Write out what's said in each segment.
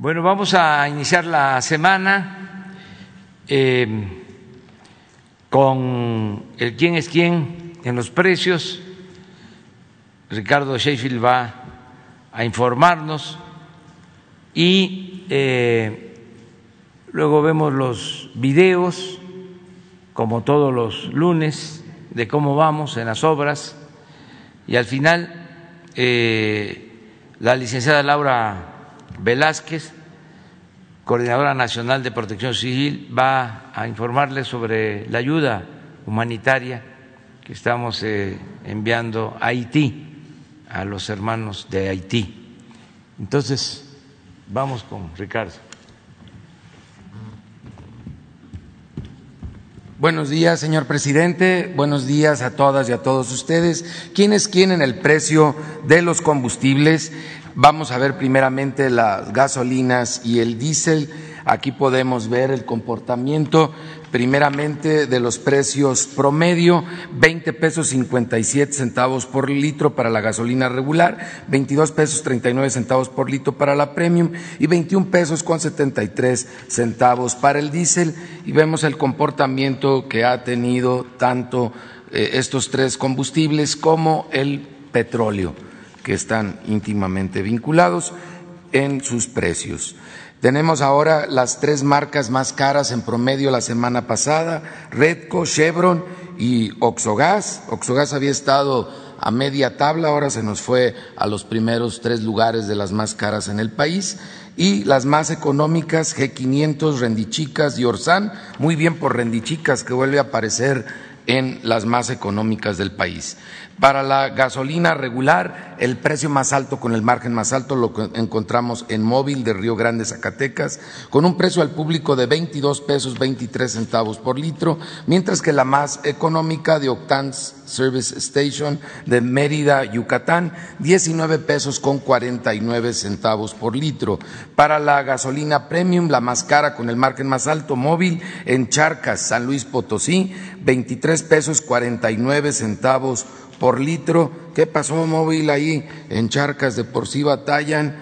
Bueno, vamos a iniciar la semana eh, con el quién es quién en los precios. Ricardo Sheffield va a informarnos y eh, luego vemos los videos, como todos los lunes, de cómo vamos en las obras y al final eh, la licenciada Laura Velázquez, coordinadora nacional de protección civil, va a informarles sobre la ayuda humanitaria que estamos eh, enviando a Haití, a los hermanos de Haití. Entonces, vamos con Ricardo. Buenos días, señor presidente. Buenos días a todas y a todos ustedes. ¿Quiénes quieren el precio de los combustibles? Vamos a ver primeramente las gasolinas y el diésel. Aquí podemos ver el comportamiento primeramente de los precios promedio, 20 pesos 57 centavos por litro para la gasolina regular, 22 pesos 39 centavos por litro para la premium y 21 pesos con 73 centavos para el diésel. Y vemos el comportamiento que ha tenido tanto eh, estos tres combustibles como el petróleo que están íntimamente vinculados en sus precios. Tenemos ahora las tres marcas más caras en promedio la semana pasada, Redco, Chevron y Oxogas. Oxogas había estado a media tabla, ahora se nos fue a los primeros tres lugares de las más caras en el país. Y las más económicas, G500, Rendichicas y Orsan, muy bien por Rendichicas que vuelve a aparecer en las más económicas del país. Para la gasolina regular, el precio más alto con el margen más alto lo encontramos en móvil de Río Grande, Zacatecas, con un precio al público de 22 pesos 23 centavos por litro, mientras que la más económica de Octans Service Station de Mérida, Yucatán, 19 pesos con 49 centavos por litro. Para la gasolina premium, la más cara con el margen más alto, móvil en Charcas, San Luis Potosí, 23 pesos 49 centavos por litro. ¿Qué pasó móvil ahí? En charcas de por sí batallan.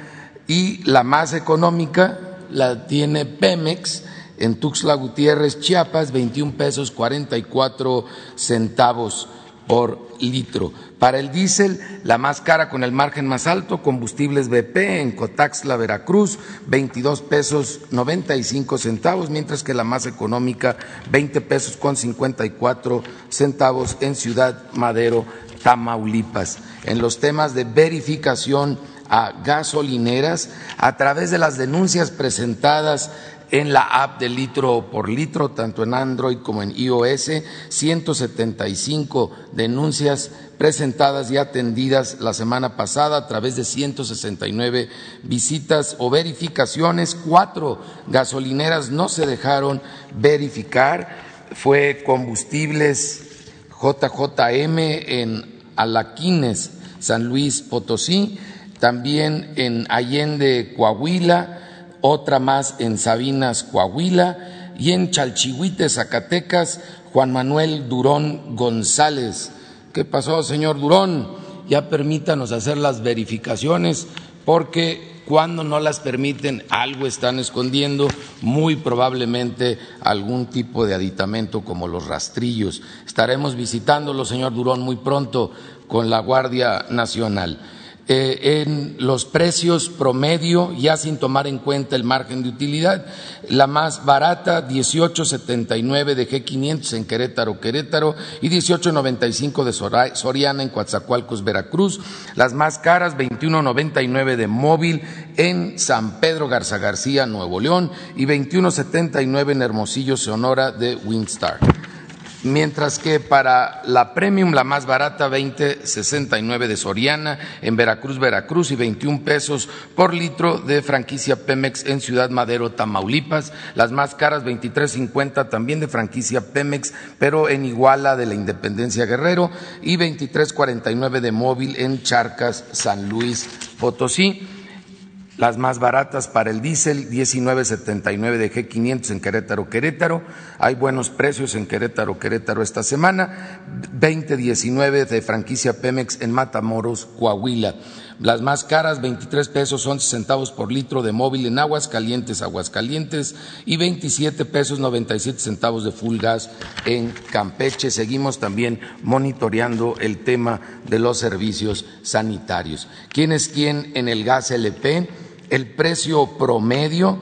Y la más económica la tiene Pemex en Tuxtla Gutiérrez, Chiapas, 21 pesos 44 centavos por litro. Para el diésel, la más cara con el margen más alto, combustibles BP en Cotaxla, Veracruz, 22 pesos 95 centavos, mientras que la más económica, 20 pesos con 54 centavos en Ciudad Madero, Tamaulipas. En los temas de verificación a gasolineras, a través de las denuncias presentadas en la app de litro por litro, tanto en Android como en iOS, 175 denuncias presentadas y atendidas la semana pasada a través de 169 visitas o verificaciones. Cuatro gasolineras no se dejaron verificar. Fue combustibles JJM en Alaquines, San Luis Potosí, también en Allende, Coahuila, otra más en Sabinas, Coahuila, y en Chalchihuite, Zacatecas, Juan Manuel Durón González. ¿Qué pasó, señor Durón? Ya permítanos hacer las verificaciones porque cuando no las permiten algo están escondiendo, muy probablemente algún tipo de aditamento como los rastrillos. Estaremos visitándolo, señor Durón, muy pronto con la Guardia Nacional. Eh, en los precios promedio, ya sin tomar en cuenta el margen de utilidad. La más barata, 18.79 de G500 en Querétaro, Querétaro, y 18.95 de Soriana en Coatzacoalcos, Veracruz. Las más caras, 21.99 de Móvil en San Pedro Garza García, Nuevo León, y 21.79 en Hermosillo, Sonora de Winstar mientras que para la premium, la más barata, 20.69 de Soriana, en Veracruz, Veracruz, y 21 pesos por litro de franquicia Pemex en Ciudad Madero, Tamaulipas. Las más caras, 23.50 también de franquicia Pemex, pero en Iguala de la Independencia Guerrero, y 23.49 de móvil en Charcas, San Luis Potosí las más baratas para el diésel, 19.79 de G500 en Querétaro, Querétaro. Hay buenos precios en Querétaro, Querétaro esta semana. 20.19 de franquicia Pemex en Matamoros, Coahuila. Las más caras, 23 pesos 11 centavos por litro de móvil en aguas calientes, aguas y 27 pesos 97 centavos de full gas en Campeche. Seguimos también monitoreando el tema de los servicios sanitarios. ¿Quién es quién en el gas LP? El precio promedio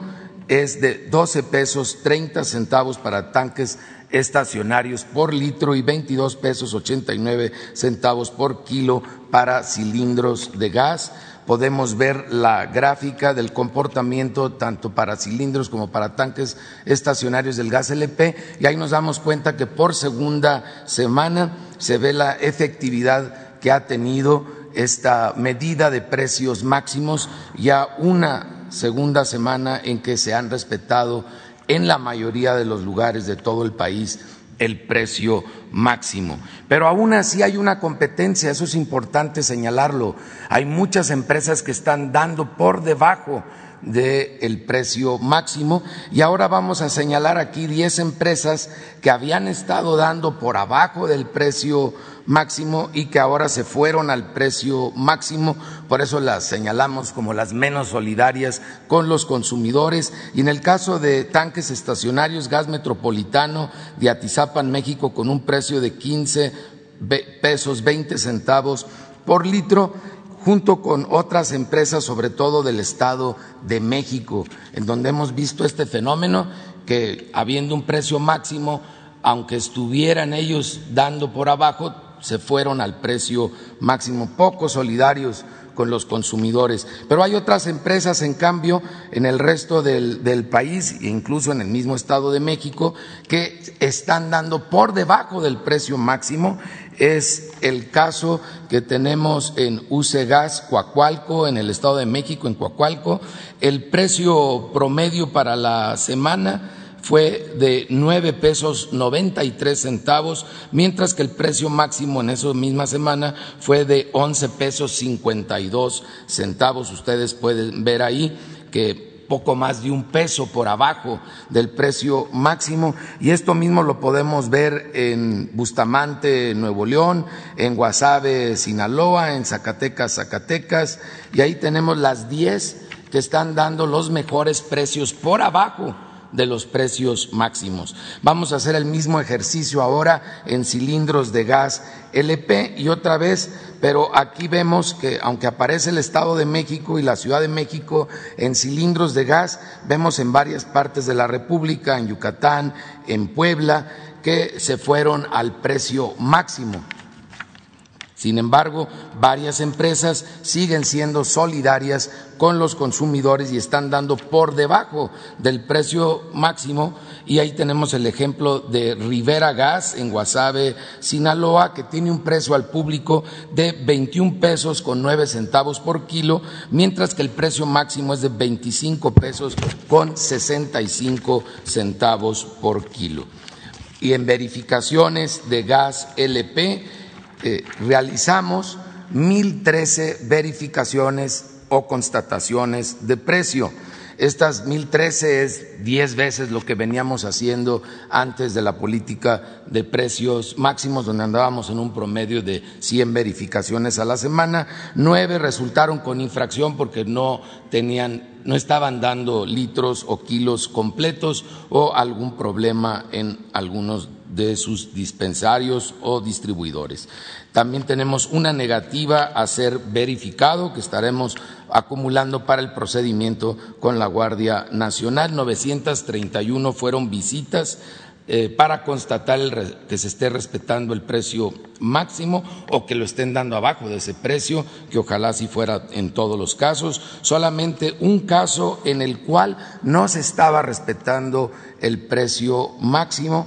es de 12 pesos 30 centavos para tanques estacionarios por litro y 22 pesos 89 centavos por kilo para cilindros de gas. Podemos ver la gráfica del comportamiento tanto para cilindros como para tanques estacionarios del gas LP y ahí nos damos cuenta que por segunda semana se ve la efectividad que ha tenido esta medida de precios máximos, ya una segunda semana en que se han respetado en la mayoría de los lugares de todo el país el precio máximo. Pero aún así hay una competencia, eso es importante señalarlo. Hay muchas empresas que están dando por debajo del precio máximo y ahora vamos a señalar aquí 10 empresas que habían estado dando por abajo del precio máximo y que ahora se fueron al precio máximo, por eso las señalamos como las menos solidarias con los consumidores. Y en el caso de tanques estacionarios, gas metropolitano de Atizapan, México, con un precio de 15 pesos 20 centavos por litro, junto con otras empresas, sobre todo del Estado de México, en donde hemos visto este fenómeno que habiendo un precio máximo, aunque estuvieran ellos dando por abajo, se fueron al precio máximo, poco solidarios con los consumidores. Pero hay otras empresas, en cambio, en el resto del, del, país, incluso en el mismo Estado de México, que están dando por debajo del precio máximo. Es el caso que tenemos en UC Gas Coacualco, en el Estado de México, en Coacualco. El precio promedio para la semana fue de nueve pesos noventa y tres centavos, mientras que el precio máximo en esa misma semana fue de once pesos cincuenta y dos centavos. Ustedes pueden ver ahí que poco más de un peso por abajo del precio máximo y esto mismo lo podemos ver en Bustamante, Nuevo León, en Guasave, Sinaloa, en Zacatecas, Zacatecas y ahí tenemos las diez que están dando los mejores precios por abajo de los precios máximos. Vamos a hacer el mismo ejercicio ahora en cilindros de gas LP y otra vez, pero aquí vemos que aunque aparece el Estado de México y la Ciudad de México en cilindros de gas, vemos en varias partes de la República, en Yucatán, en Puebla, que se fueron al precio máximo. Sin embargo, varias empresas siguen siendo solidarias con los consumidores y están dando por debajo del precio máximo. Y ahí tenemos el ejemplo de Rivera Gas en Guasave, Sinaloa, que tiene un precio al público de 21 pesos con 9 centavos por kilo, mientras que el precio máximo es de 25 pesos con 65 centavos por kilo. Y en verificaciones de gas LP, eh, realizamos 1.013 verificaciones o constataciones de precio. Estas 1.013 es 10 veces lo que veníamos haciendo antes de la política de precios máximos, donde andábamos en un promedio de 100 verificaciones a la semana. Nueve resultaron con infracción porque no tenían, no estaban dando litros o kilos completos o algún problema en algunos de sus dispensarios o distribuidores. También tenemos una negativa a ser verificado que estaremos acumulando para el procedimiento con la Guardia Nacional. 931 fueron visitas eh, para constatar que se esté respetando el precio máximo o que lo estén dando abajo de ese precio, que ojalá si fuera en todos los casos. Solamente un caso en el cual no se estaba respetando el precio máximo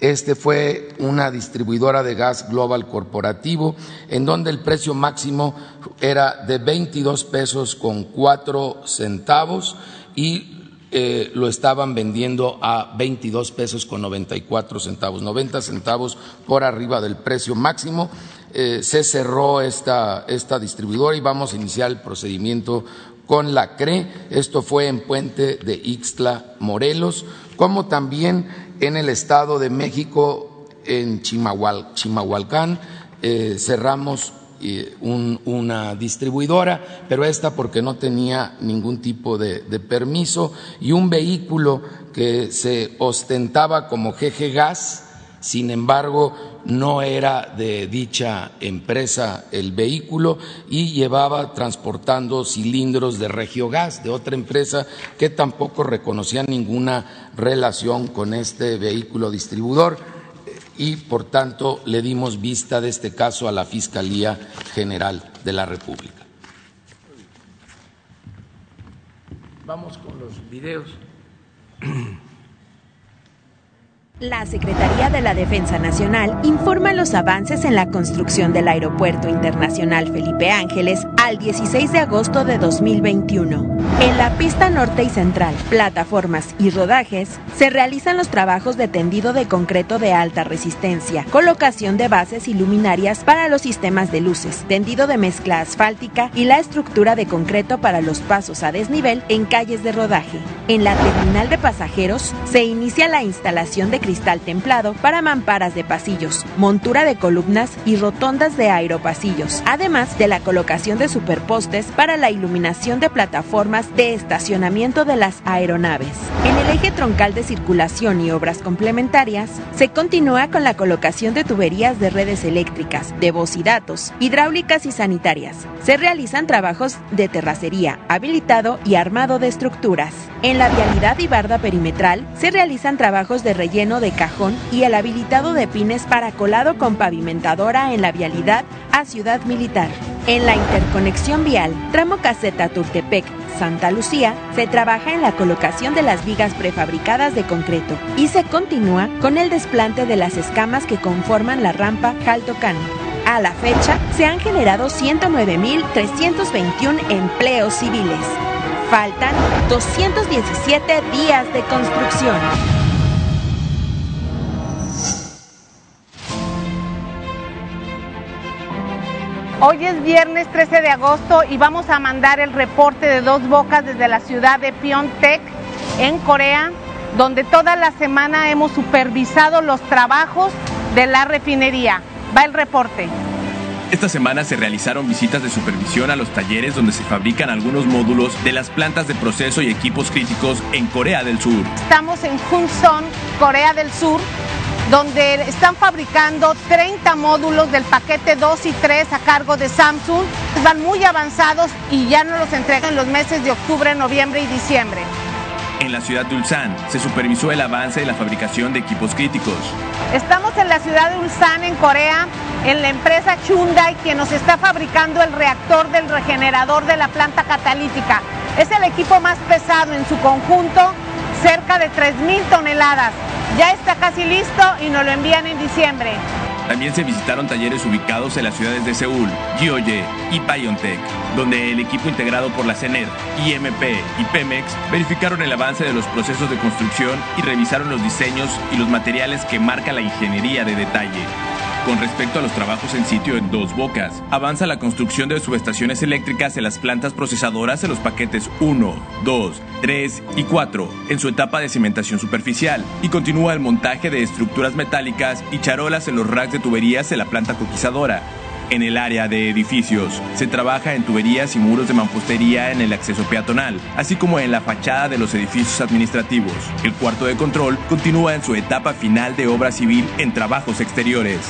este fue una distribuidora de gas global corporativo, en donde el precio máximo era de 22 pesos con cuatro centavos y eh, lo estaban vendiendo a 22 pesos con 94 centavos, 90 centavos por arriba del precio máximo. Eh, se cerró esta, esta distribuidora y vamos a iniciar el procedimiento con la CRE. Esto fue en Puente de Ixtla, Morelos, como también en el Estado de México, en Chimahual, Chimahualcán, eh, cerramos una distribuidora, pero esta porque no tenía ningún tipo de, permiso y un vehículo que se ostentaba como GG Gas, sin embargo no era de dicha empresa el vehículo y llevaba transportando cilindros de Regiogas, de otra empresa que tampoco reconocía ninguna relación con este vehículo distribuidor y por tanto le dimos vista de este caso a la Fiscalía General de la República. Vamos con los videos. La Secretaría de la Defensa Nacional informa los avances en la construcción del Aeropuerto Internacional Felipe Ángeles al 16 de agosto de 2021. En la pista norte y central, plataformas y rodajes, se realizan los trabajos de tendido de concreto de alta resistencia, colocación de bases y luminarias para los sistemas de luces, tendido de mezcla asfáltica y la estructura de concreto para los pasos a desnivel en calles de rodaje. En la terminal de pasajeros se inicia la instalación de cristal templado para mamparas de pasillos, montura de columnas y rotondas de aeropasillos, además de la colocación de superpostes para la iluminación de plataformas de estacionamiento de las aeronaves. En el eje troncal de circulación y obras complementarias, se continúa con la colocación de tuberías de redes eléctricas, de voz y datos, hidráulicas y sanitarias. Se realizan trabajos de terracería, habilitado y armado de estructuras. En la vialidad y barda perimetral se realizan trabajos de relleno de cajón y el habilitado de pines para colado con pavimentadora en la vialidad a Ciudad Militar. En la interconexión vial, tramo caseta Turtepec, Santa Lucía, se trabaja en la colocación de las vigas prefabricadas de concreto y se continúa con el desplante de las escamas que conforman la rampa Jaltocán. A la fecha, se han generado 109.321 empleos civiles. Faltan 217 días de construcción. Hoy es viernes 13 de agosto y vamos a mandar el reporte de dos bocas desde la ciudad de Pyeongtaek, en Corea, donde toda la semana hemos supervisado los trabajos de la refinería. Va el reporte. Esta semana se realizaron visitas de supervisión a los talleres donde se fabrican algunos módulos de las plantas de proceso y equipos críticos en Corea del Sur. Estamos en Hunson, Corea del Sur, donde están fabricando 30 módulos del paquete 2 y 3 a cargo de Samsung. Van muy avanzados y ya nos los entregan en los meses de octubre, noviembre y diciembre. En la ciudad de Ulsan se supervisó el avance de la fabricación de equipos críticos. Estamos en la ciudad de Ulsan, en Corea, en la empresa Hyundai, que nos está fabricando el reactor del regenerador de la planta catalítica. Es el equipo más pesado en su conjunto, cerca de 3.000 toneladas. Ya está casi listo y nos lo envían en diciembre. También se visitaron talleres ubicados en las ciudades de Seúl, Gyeonggi y Pyeongtaek, donde el equipo integrado por la CENER, IMP y Pemex verificaron el avance de los procesos de construcción y revisaron los diseños y los materiales que marca la ingeniería de detalle. Con respecto a los trabajos en sitio en Dos Bocas, avanza la construcción de subestaciones eléctricas en las plantas procesadoras en los paquetes 1, 2, 3 y 4, en su etapa de cimentación superficial, y continúa el montaje de estructuras metálicas y charolas en los racks de tuberías en la planta coquizadora. En el área de edificios, se trabaja en tuberías y muros de mampostería en el acceso peatonal, así como en la fachada de los edificios administrativos. El cuarto de control continúa en su etapa final de obra civil en trabajos exteriores.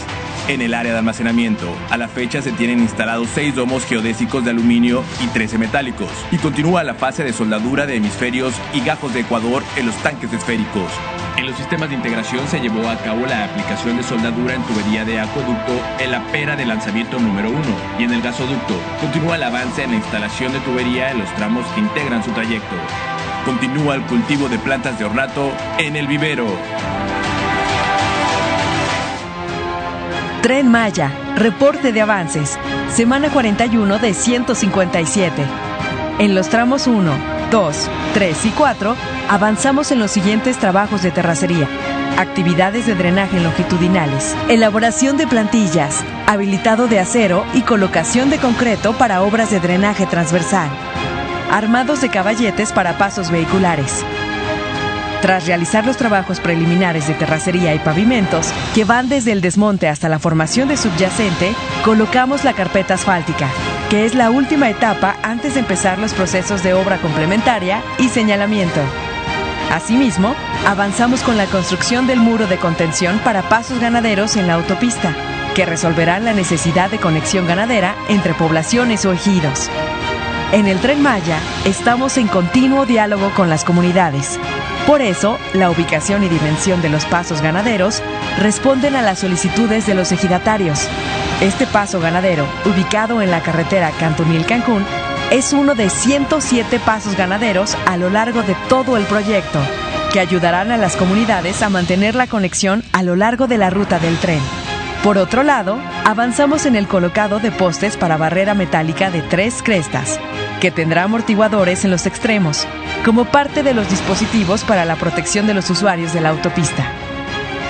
En el área de almacenamiento, a la fecha se tienen instalados seis domos geodésicos de aluminio y 13 metálicos, y continúa la fase de soldadura de hemisferios y gajos de Ecuador en los tanques esféricos. En los sistemas de integración se llevó a cabo la aplicación de soldadura en tubería de acueducto en la pera de lanzamiento número 1 y en el gasoducto continúa el avance en la instalación de tubería en los tramos que integran su trayecto. Continúa el cultivo de plantas de ornato en el vivero. Tren Maya, reporte de avances, semana 41 de 157. En los tramos 1, 2, 3 y 4 avanzamos en los siguientes trabajos de terracería. Actividades de drenaje longitudinales, elaboración de plantillas, habilitado de acero y colocación de concreto para obras de drenaje transversal. Armados de caballetes para pasos vehiculares. Tras realizar los trabajos preliminares de terracería y pavimentos, que van desde el desmonte hasta la formación de subyacente, colocamos la carpeta asfáltica, que es la última etapa antes de empezar los procesos de obra complementaria y señalamiento. Asimismo, avanzamos con la construcción del muro de contención para pasos ganaderos en la autopista, que resolverá la necesidad de conexión ganadera entre poblaciones o ejidos. En el tren Maya estamos en continuo diálogo con las comunidades. Por eso, la ubicación y dimensión de los pasos ganaderos responden a las solicitudes de los ejidatarios. Este paso ganadero, ubicado en la carretera Cantunil-Cancún, es uno de 107 pasos ganaderos a lo largo de todo el proyecto, que ayudarán a las comunidades a mantener la conexión a lo largo de la ruta del tren. Por otro lado, avanzamos en el colocado de postes para barrera metálica de tres crestas, que tendrá amortiguadores en los extremos, como parte de los dispositivos para la protección de los usuarios de la autopista.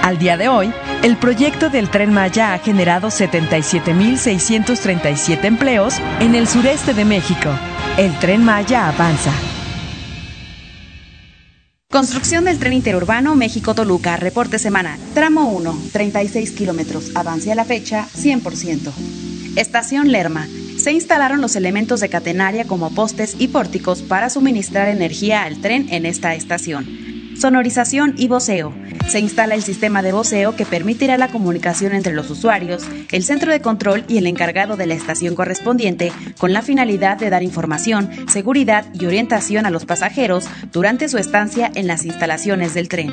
Al día de hoy, el proyecto del tren Maya ha generado 77.637 empleos en el sureste de México. El tren Maya avanza. Construcción del tren interurbano México-Toluca, reporte semanal. Tramo 1, 36 kilómetros. Avance a la fecha, 100%. Estación Lerma. Se instalaron los elementos de catenaria como postes y pórticos para suministrar energía al tren en esta estación sonorización y voceo. Se instala el sistema de voceo que permitirá la comunicación entre los usuarios, el centro de control y el encargado de la estación correspondiente con la finalidad de dar información, seguridad y orientación a los pasajeros durante su estancia en las instalaciones del tren.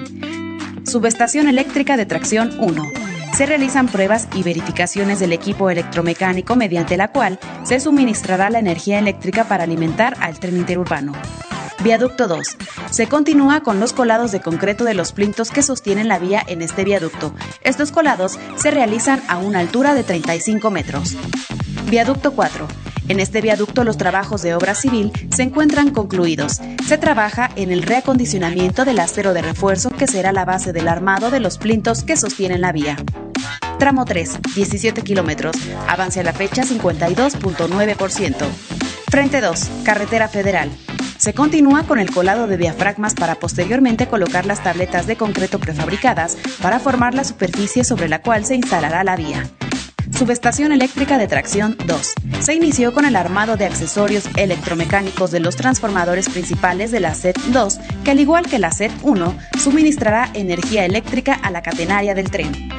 Subestación eléctrica de tracción 1 se realizan pruebas y verificaciones del equipo electromecánico mediante la cual se suministrará la energía eléctrica para alimentar al tren interurbano. Viaducto 2. Se continúa con los colados de concreto de los plintos que sostienen la vía en este viaducto. Estos colados se realizan a una altura de 35 metros. Viaducto 4. En este viaducto los trabajos de obra civil se encuentran concluidos. Se trabaja en el reacondicionamiento del acero de refuerzo que será la base del armado de los plintos que sostienen la vía. Tramo 3, 17 kilómetros. Avance a la fecha 52.9%. Frente 2, Carretera Federal. Se continúa con el colado de diafragmas para posteriormente colocar las tabletas de concreto prefabricadas para formar la superficie sobre la cual se instalará la vía. Subestación eléctrica de tracción 2. Se inició con el armado de accesorios electromecánicos de los transformadores principales de la SET 2, que al igual que la SET 1, suministrará energía eléctrica a la catenaria del tren.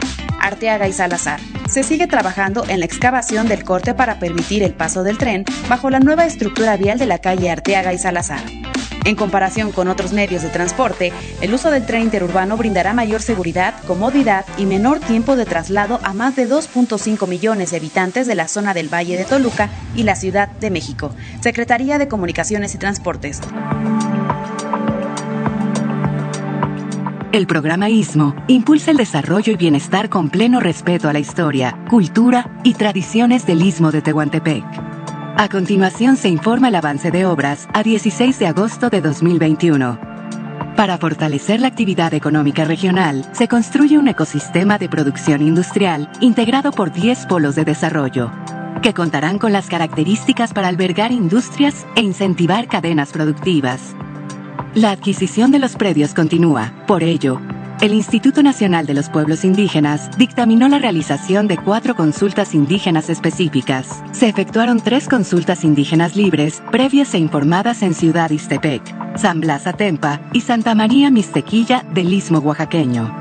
Arteaga y Salazar. Se sigue trabajando en la excavación del corte para permitir el paso del tren bajo la nueva estructura vial de la calle Arteaga y Salazar. En comparación con otros medios de transporte, el uso del tren interurbano brindará mayor seguridad, comodidad y menor tiempo de traslado a más de 2.5 millones de habitantes de la zona del Valle de Toluca y la Ciudad de México. Secretaría de Comunicaciones y Transportes. El programa ISMO impulsa el desarrollo y bienestar con pleno respeto a la historia, cultura y tradiciones del Istmo de Tehuantepec. A continuación se informa el avance de obras a 16 de agosto de 2021. Para fortalecer la actividad económica regional, se construye un ecosistema de producción industrial integrado por 10 polos de desarrollo, que contarán con las características para albergar industrias e incentivar cadenas productivas. La adquisición de los predios continúa. Por ello, el Instituto Nacional de los Pueblos Indígenas dictaminó la realización de cuatro consultas indígenas específicas. Se efectuaron tres consultas indígenas libres, previas e informadas en Ciudad Istepec, San Blas Atempa y Santa María Mistequilla del Istmo Oaxaqueño.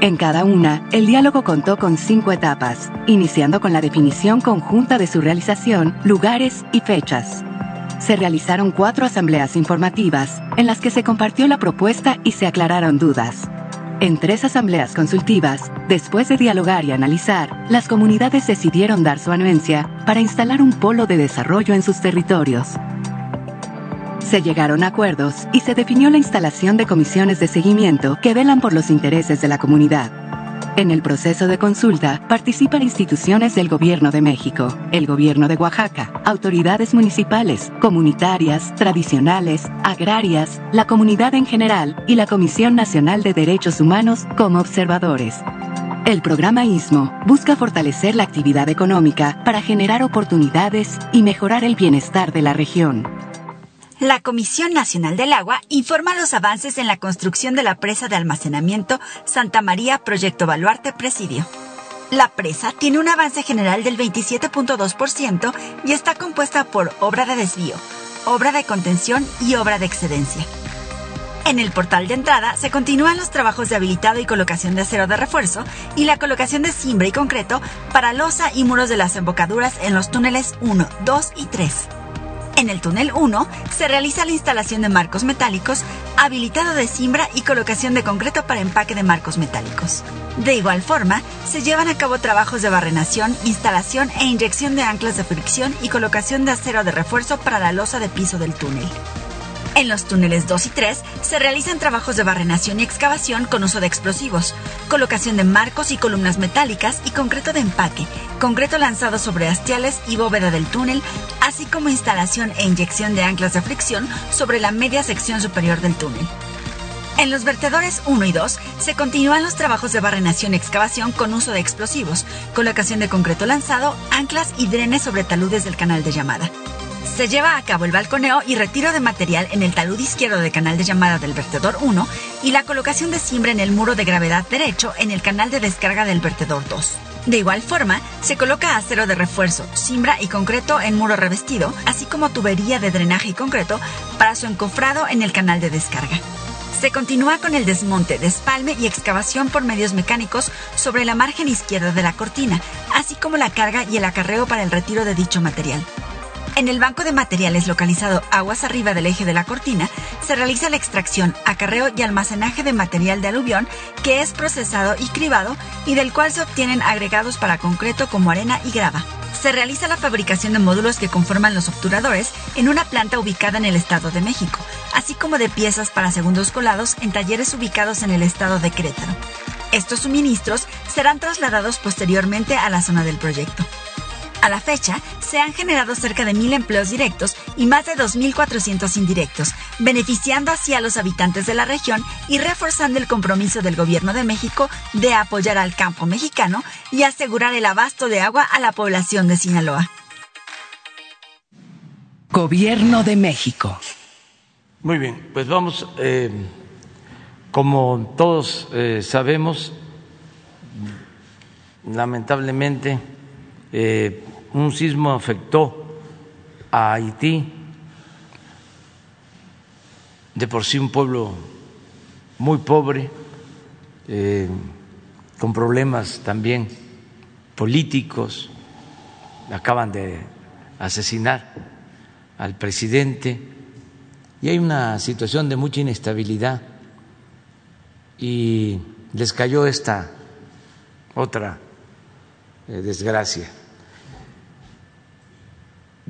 En cada una, el diálogo contó con cinco etapas, iniciando con la definición conjunta de su realización, lugares y fechas se realizaron cuatro asambleas informativas en las que se compartió la propuesta y se aclararon dudas. En tres asambleas consultivas, después de dialogar y analizar, las comunidades decidieron dar su anuencia para instalar un polo de desarrollo en sus territorios. Se llegaron a acuerdos y se definió la instalación de comisiones de seguimiento que velan por los intereses de la comunidad. En el proceso de consulta participan instituciones del Gobierno de México, el Gobierno de Oaxaca, autoridades municipales, comunitarias, tradicionales, agrarias, la comunidad en general y la Comisión Nacional de Derechos Humanos como observadores. El programa ISMO busca fortalecer la actividad económica para generar oportunidades y mejorar el bienestar de la región. La Comisión Nacional del Agua informa los avances en la construcción de la presa de almacenamiento Santa María Proyecto Baluarte Presidio. La presa tiene un avance general del 27.2% y está compuesta por obra de desvío, obra de contención y obra de excedencia. En el portal de entrada se continúan los trabajos de habilitado y colocación de acero de refuerzo y la colocación de cimbre y concreto para losa y muros de las embocaduras en los túneles 1, 2 y 3. En el túnel 1 se realiza la instalación de marcos metálicos, habilitado de cimbra y colocación de concreto para empaque de marcos metálicos. De igual forma, se llevan a cabo trabajos de barrenación, instalación e inyección de anclas de fricción y colocación de acero de refuerzo para la losa de piso del túnel. En los túneles 2 y 3 se realizan trabajos de barrenación y excavación con uso de explosivos, colocación de marcos y columnas metálicas y concreto de empaque, concreto lanzado sobre hastiales y bóveda del túnel, así como instalación e inyección de anclas de fricción sobre la media sección superior del túnel. En los vertedores 1 y 2 se continúan los trabajos de barrenación y excavación con uso de explosivos, colocación de concreto lanzado, anclas y drenes sobre taludes del canal de llamada. Se lleva a cabo el balconeo y retiro de material en el talud izquierdo del canal de llamada del vertedor 1 y la colocación de cimbre en el muro de gravedad derecho en el canal de descarga del vertedor 2. De igual forma, se coloca acero de refuerzo, cimbra y concreto en muro revestido, así como tubería de drenaje y concreto para su encofrado en el canal de descarga. Se continúa con el desmonte, despalme y excavación por medios mecánicos sobre la margen izquierda de la cortina, así como la carga y el acarreo para el retiro de dicho material. En el banco de materiales localizado aguas arriba del eje de la cortina, se realiza la extracción, acarreo y almacenaje de material de aluvión que es procesado y cribado y del cual se obtienen agregados para concreto como arena y grava. Se realiza la fabricación de módulos que conforman los obturadores en una planta ubicada en el Estado de México, así como de piezas para segundos colados en talleres ubicados en el Estado de Querétaro. Estos suministros serán trasladados posteriormente a la zona del proyecto. A la fecha, se han generado cerca de mil empleos directos y más de 2.400 indirectos, beneficiando así a los habitantes de la región y reforzando el compromiso del Gobierno de México de apoyar al campo mexicano y asegurar el abasto de agua a la población de Sinaloa. Gobierno de México. Muy bien, pues vamos, eh, como todos eh, sabemos, lamentablemente, eh, un sismo afectó a Haití, de por sí un pueblo muy pobre, eh, con problemas también políticos, acaban de asesinar al presidente. Y hay una situación de mucha inestabilidad. Y les cayó esta otra eh, desgracia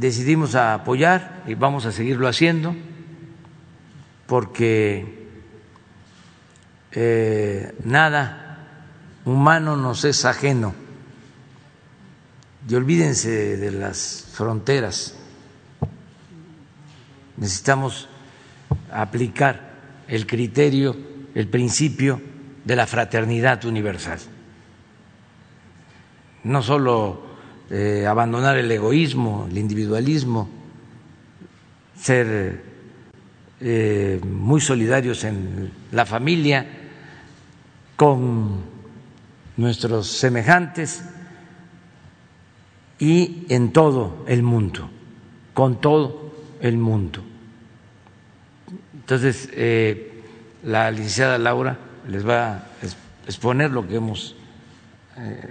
decidimos apoyar y vamos a seguirlo haciendo porque eh, nada humano nos es ajeno. Y olvídense de las fronteras. Necesitamos aplicar el criterio, el principio de la fraternidad universal. No solo eh, abandonar el egoísmo, el individualismo, ser eh, muy solidarios en la familia, con nuestros semejantes y en todo el mundo, con todo el mundo. Entonces, eh, la licenciada Laura les va a exponer lo que hemos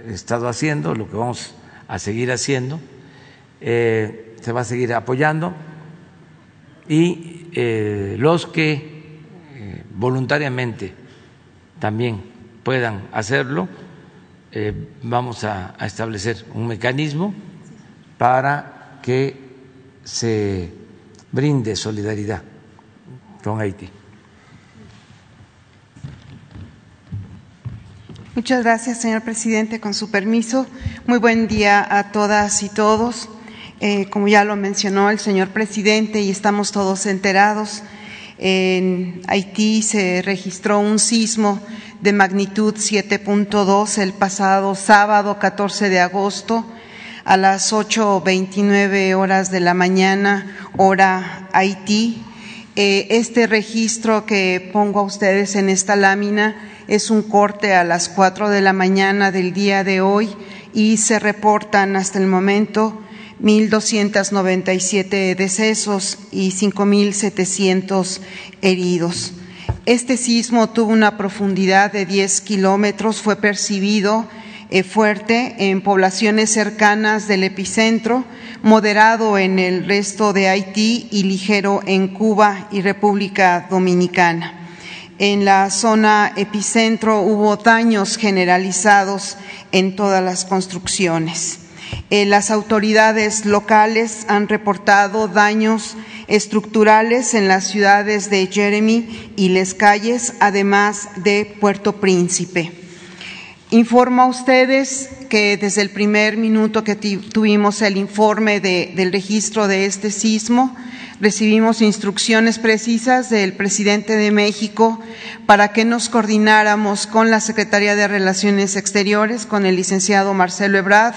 estado haciendo, lo que vamos a seguir haciendo, eh, se va a seguir apoyando y eh, los que eh, voluntariamente también puedan hacerlo, vamos a, a establecer un mecanismo para que se brinde solidaridad con Haití. Muchas gracias, señor presidente. Con su permiso, muy buen día a todas y todos. Eh, como ya lo mencionó el señor presidente y estamos todos enterados, en Haití se registró un sismo de magnitud 7.2 el pasado sábado 14 de agosto a las 8.29 horas de la mañana, hora Haití. Eh, este registro que pongo a ustedes en esta lámina es un corte a las 4 de la mañana del día de hoy y se reportan hasta el momento 1.297 decesos y 5.700 heridos. Este sismo tuvo una profundidad de 10 kilómetros, fue percibido eh, fuerte en poblaciones cercanas del epicentro, moderado en el resto de Haití y ligero en Cuba y República Dominicana. En la zona epicentro hubo daños generalizados en todas las construcciones. Eh, las autoridades locales han reportado daños estructurales en las ciudades de Jeremy y Les Calles, además de Puerto Príncipe. Informo a ustedes que desde el primer minuto que tuvimos el informe del registro de este sismo, recibimos instrucciones precisas del presidente de México para que nos coordináramos con la Secretaría de Relaciones Exteriores, con el licenciado Marcelo Ebrard,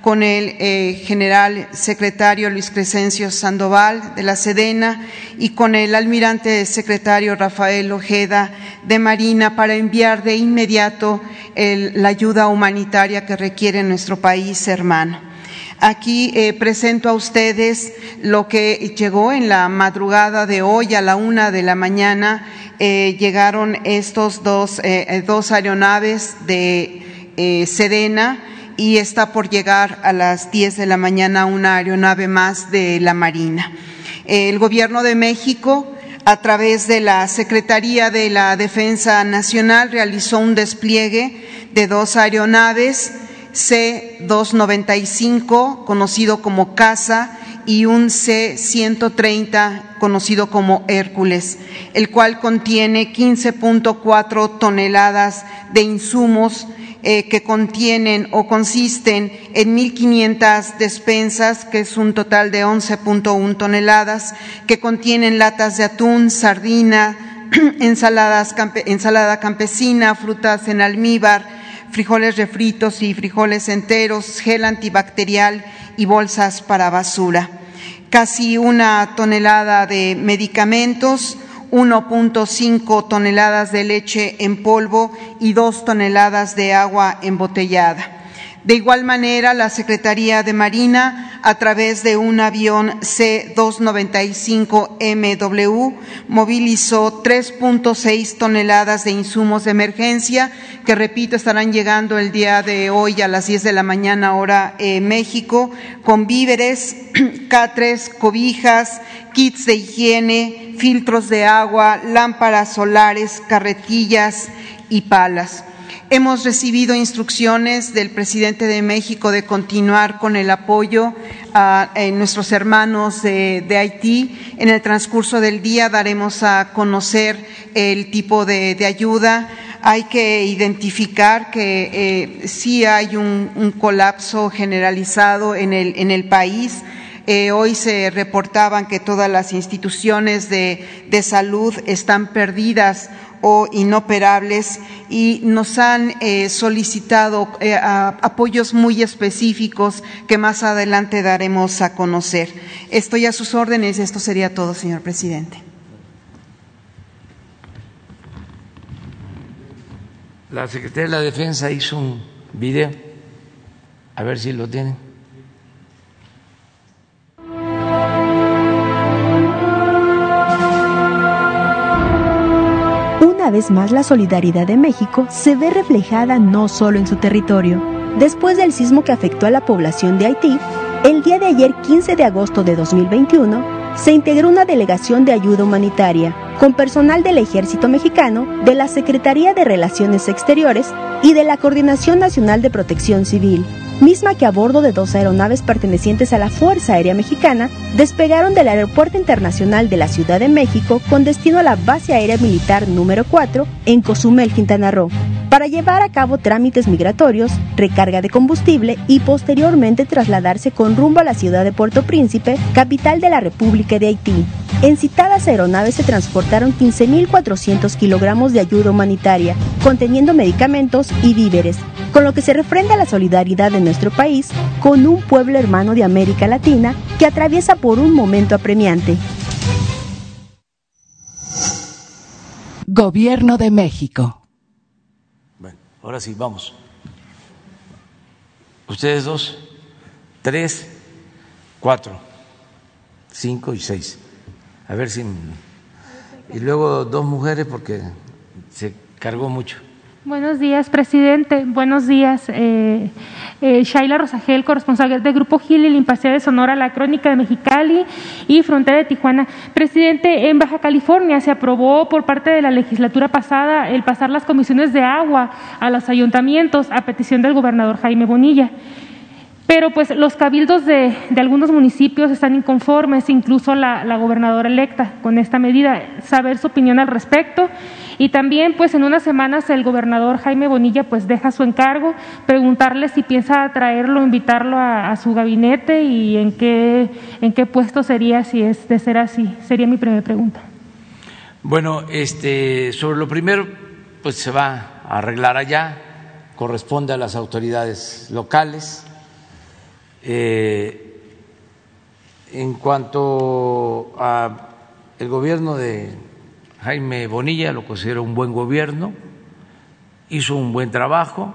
con el eh, general secretario Luis Crescencio Sandoval de la Sedena y con el almirante secretario Rafael Ojeda de Marina para enviar de inmediato la ayuda humanitaria que requiere nuestro país hermano. Aquí eh, presento a ustedes lo que llegó en la madrugada de hoy a la una de la mañana. Eh, llegaron estos dos, dos aeronaves de Sedena y está por llegar a las 10 de la mañana una aeronave más de la Marina. El Gobierno de México, a través de la Secretaría de la Defensa Nacional, realizó un despliegue de dos aeronaves C-295, conocido como CASA, y un C-130, conocido como Hércules, el cual contiene 15.4 toneladas de insumos eh, que contienen o consisten en 1.500 despensas, que es un total de 11.1 toneladas, que contienen latas de atún, sardina, ensaladas, ensalada campesina, frutas en almíbar, frijoles refritos y frijoles enteros, gel antibacterial y bolsas para basura. Casi una tonelada de medicamentos, 1.5 toneladas de leche en polvo y 2 toneladas de agua embotellada. De igual manera, la Secretaría de Marina, a través de un avión C-295MW, movilizó 3.6 toneladas de insumos de emergencia, que repito, estarán llegando el día de hoy a las 10 de la mañana hora eh, México, con víveres, catres, cobijas, kits de higiene, filtros de agua, lámparas solares, carretillas y palas. Hemos recibido instrucciones del presidente de México de continuar con el apoyo a, nuestros hermanos de, Haití. En el transcurso del día daremos a conocer el tipo de, ayuda. Hay que identificar que eh, sí hay un, colapso generalizado en el, país. Eh, hoy se reportaban que todas las instituciones de salud están perdidas o inoperables y nos han eh, solicitado eh, apoyos muy específicos que más adelante daremos a conocer. Estoy a sus órdenes. Esto sería todo, señor presidente. La Secretaría de la Defensa hizo un video. A ver si lo tienen. Una vez más la solidaridad de México se ve reflejada no solo en su territorio. Después del sismo que afectó a la población de Haití, el día de ayer 15 de agosto de 2021, se integró una delegación de ayuda humanitaria con personal del Ejército Mexicano, de la Secretaría de Relaciones Exteriores y de la Coordinación Nacional de Protección Civil, misma que a bordo de dos aeronaves pertenecientes a la Fuerza Aérea Mexicana despegaron del Aeropuerto Internacional de la Ciudad de México con destino a la Base Aérea Militar número 4 en Cozumel, Quintana Roo, para llevar a cabo trámites migratorios, recarga de combustible y posteriormente trasladarse con rumbo a la ciudad de Puerto Príncipe, capital de la República de Haití. En citadas aeronaves se transportaron 15.400 kilogramos de ayuda humanitaria, conteniendo medicamentos y víveres, con lo que se refrenda la solidaridad de nuestro país con un pueblo hermano de América Latina que atraviesa por un momento apremiante. Gobierno de México. Bueno, ahora sí, vamos. Ustedes dos, tres, cuatro, cinco y seis. A ver si... Y luego dos mujeres porque se cargó mucho. Buenos días, presidente. Buenos días. Eh, eh, Shaila Rosagel, corresponsal del Grupo Gil y Limpacea de Sonora, La Crónica de Mexicali y Frontera de Tijuana. Presidente, en Baja California se aprobó por parte de la legislatura pasada el pasar las comisiones de agua a los ayuntamientos a petición del gobernador Jaime Bonilla. Pero pues los cabildos de, algunos municipios están inconformes, incluso la, gobernadora electa con esta medida, saber su opinión al respecto. Y también pues en unas semanas el gobernador Jaime Bonilla pues deja su encargo, preguntarle si piensa traerlo, invitarlo a, su gabinete y en qué, en qué puesto sería si es de ser así. Sería mi primera pregunta. Bueno, este, sobre lo primero, pues se va a arreglar allá, corresponde a las autoridades locales eh, en cuanto a el gobierno de Jaime Bonilla, lo considero un buen gobierno, hizo un buen trabajo,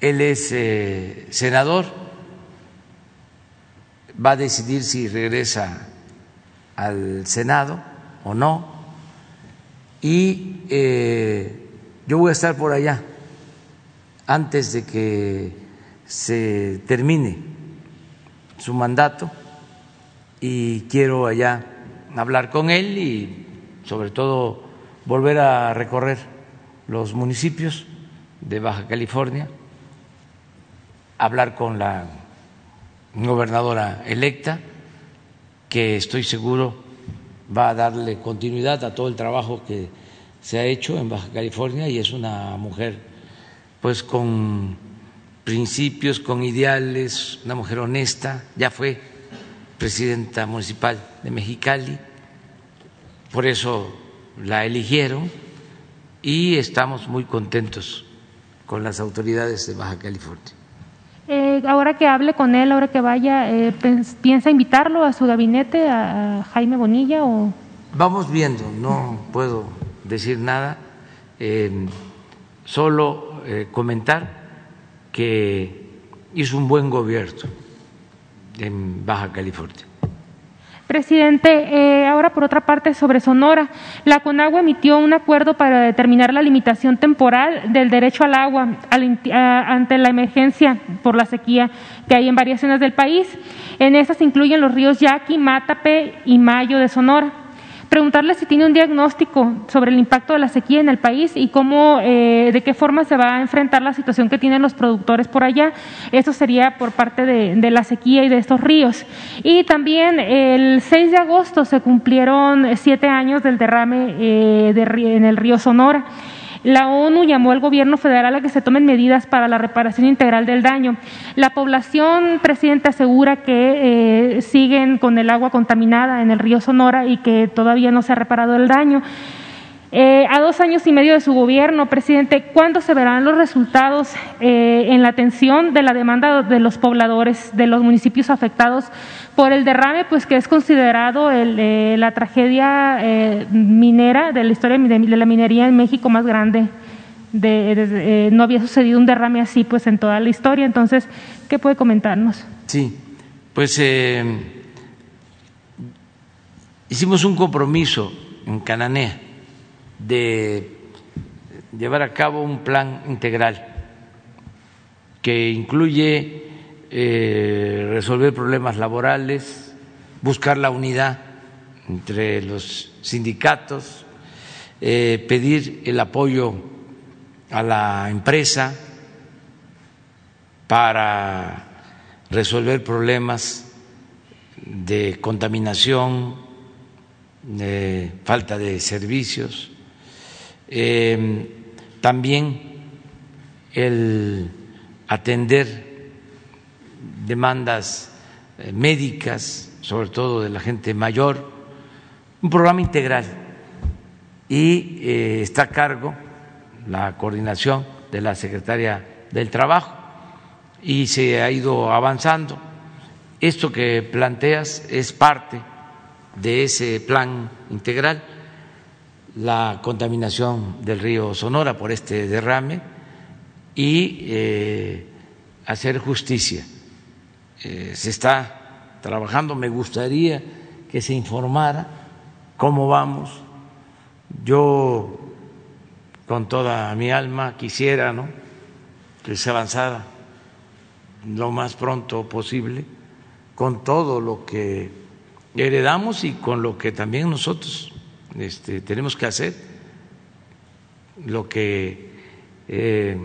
él es eh, senador, va a decidir si regresa al Senado o no, y eh, yo voy a estar por allá antes de que se termine su mandato y quiero allá hablar con él y sobre todo volver a recorrer los municipios de Baja California, hablar con la gobernadora electa, que estoy seguro va a darle continuidad a todo el trabajo que se ha hecho en Baja California y es una mujer pues con principios, con ideales, una mujer honesta, ya fue presidenta municipal de Mexicali, por eso la eligieron y estamos muy contentos con las autoridades de Baja California. Eh, ahora que hable con él, ahora que vaya, eh, ¿piensa invitarlo a su gabinete, a, Jaime Bonilla? O? Vamos viendo, no puedo decir nada, eh, solo comentar que hizo un buen gobierno en Baja California. Presidente, eh, ahora por otra parte sobre Sonora, la CONAGUA emitió un acuerdo para determinar la limitación temporal del derecho al agua ante la emergencia por la sequía que hay en varias zonas del país. En estas incluyen los ríos Yaqui, Mátape y Mayo de Sonora preguntarle si tiene un diagnóstico sobre el impacto de la sequía en el país y cómo, eh, de qué forma se va a enfrentar la situación que tienen los productores por allá. Esto sería por parte de, la sequía y de estos ríos. Y también el 6 de agosto se cumplieron siete años del derrame eh, en el río Sonora. La ONU llamó al gobierno federal a que se tomen medidas para la reparación integral del daño. La población, presidente, asegura que eh, siguen con el agua contaminada en el río Sonora y que todavía no se ha reparado el daño. Eh, a dos años y medio de su gobierno, presidente, ¿cuándo se verán los resultados eh, en la atención de la demanda de los pobladores de los municipios afectados por el derrame, pues que es considerado eh, la tragedia minera de la historia de, la minería en México más grande? no había sucedido un derrame así pues en toda la historia. Entonces, ¿qué puede comentarnos? Sí, pues hicimos un compromiso en Cananea de llevar a cabo un plan integral que incluye eh, resolver problemas laborales, buscar la unidad entre los sindicatos, eh, pedir el apoyo a la empresa para resolver problemas de contaminación, de falta de servicios Em, también el atender demandas eh, médicas, sobre todo de la gente mayor, un programa integral. Y eh, está a cargo la coordinación de la Secretaria del Trabajo. Y se ha ido avanzando. Esto que planteas es parte de ese plan integral la contaminación del río Sonora por este derrame y eh, hacer justicia. Eh, se está trabajando, me gustaría que se informara cómo vamos. Yo con toda mi alma quisiera ¿no? que se avanzara lo más pronto posible con todo lo que heredamos y con lo que también nosotros este, tenemos que hacer, lo que eh,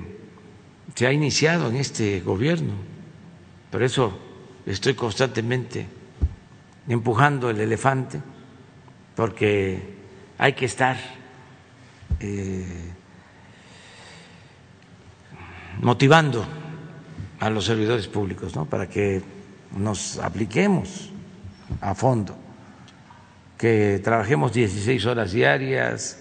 se ha iniciado en este gobierno. Por eso estoy constantemente empujando el elefante, porque hay que estar eh, motivando a los servidores públicos ¿no? para que nos apliquemos a fondo, que trabajemos 16 horas diarias,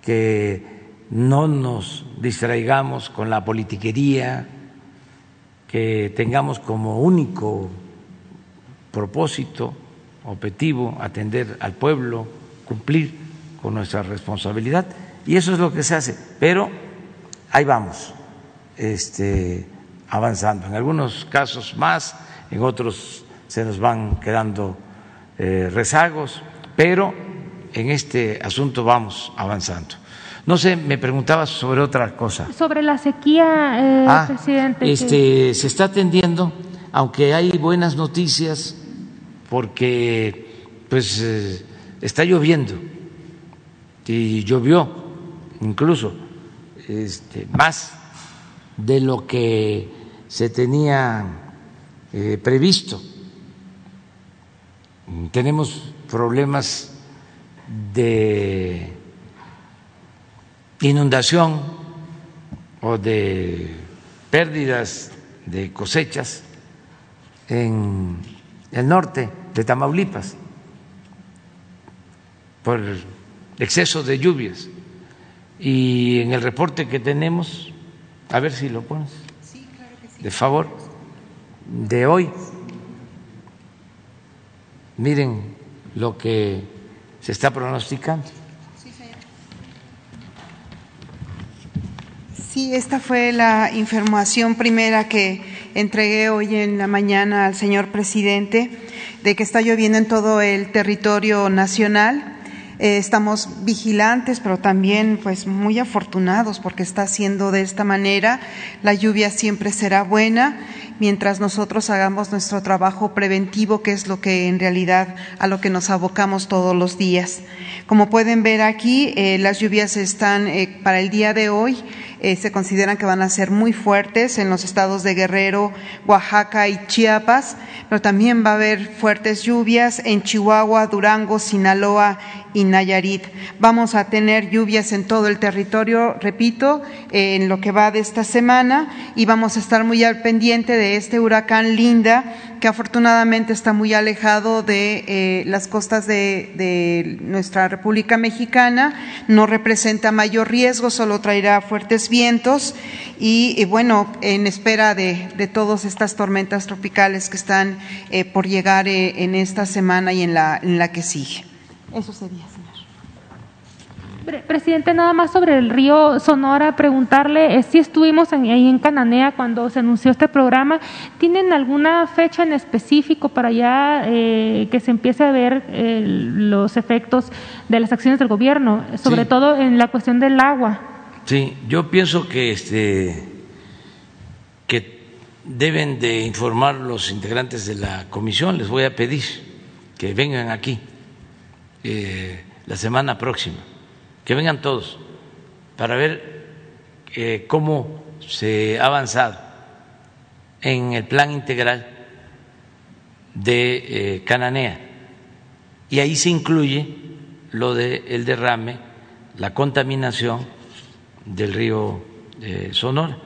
que no nos distraigamos con la politiquería, que tengamos como único propósito, objetivo, atender al pueblo, cumplir con nuestra responsabilidad. Y eso es lo que se hace. Pero ahí vamos, este, avanzando. En algunos casos más, en otros se nos van quedando eh, rezagos, pero en este asunto vamos avanzando. No sé, me preguntabas sobre otra cosa. Sobre la sequía, eh, ah, presidente. Este, Se está atendiendo, aunque hay buenas noticias, porque pues eh, está lloviendo y llovió incluso este, más de lo que se tenía eh, previsto. Tenemos problemas de inundación o de pérdidas de cosechas en el norte de Tamaulipas por exceso de lluvias. Y en el reporte que tenemos, a ver si lo pones, de favor, de hoy, miren lo que se está pronosticando. Sí, esta fue la información primera que entregué hoy en la mañana al señor presidente de que está lloviendo en todo el territorio nacional. Eh, estamos vigilantes, pero también pues muy afortunados porque está haciendo de esta manera. La lluvia siempre será buena mientras nosotros hagamos nuestro trabajo preventivo, que es lo que en realidad a lo que nos abocamos todos los días. Como pueden ver aquí, eh, las lluvias están eh, para el día de hoy, eh, se consideran que van a ser muy fuertes en los estados de Guerrero, Oaxaca y Chiapas, pero también va a haber fuertes lluvias en Chihuahua, Durango, Sinaloa y Nayarit. Vamos a tener lluvias en todo el territorio, repito, en lo que va de esta semana y vamos a estar muy al pendiente de este huracán Linda, que afortunadamente está muy alejado de eh, las costas de, nuestra República Mexicana, no representa mayor riesgo, solo traerá fuertes vientos y, bueno, en espera de, todas estas tormentas tropicales que están eh, por llegar eh, en esta semana y en la, en la que sigue. Eso sería. Presidente, nada más sobre el río Sonora, preguntarle eh, si estuvimos ahí en Cananea cuando se anunció este programa. ¿Tienen alguna fecha en específico para ya eh, que se empiece a ver eh, los efectos de las acciones del gobierno, sobre todo en la cuestión del agua? Sí, yo pienso que este que deben de informar los integrantes de la comisión. Les voy a pedir que vengan aquí la semana próxima que vengan todos para ver eh, cómo se ha avanzado en el plan integral de eh, Cananea. Y ahí se incluye lo del derrame, la contaminación del río eh, Sonora,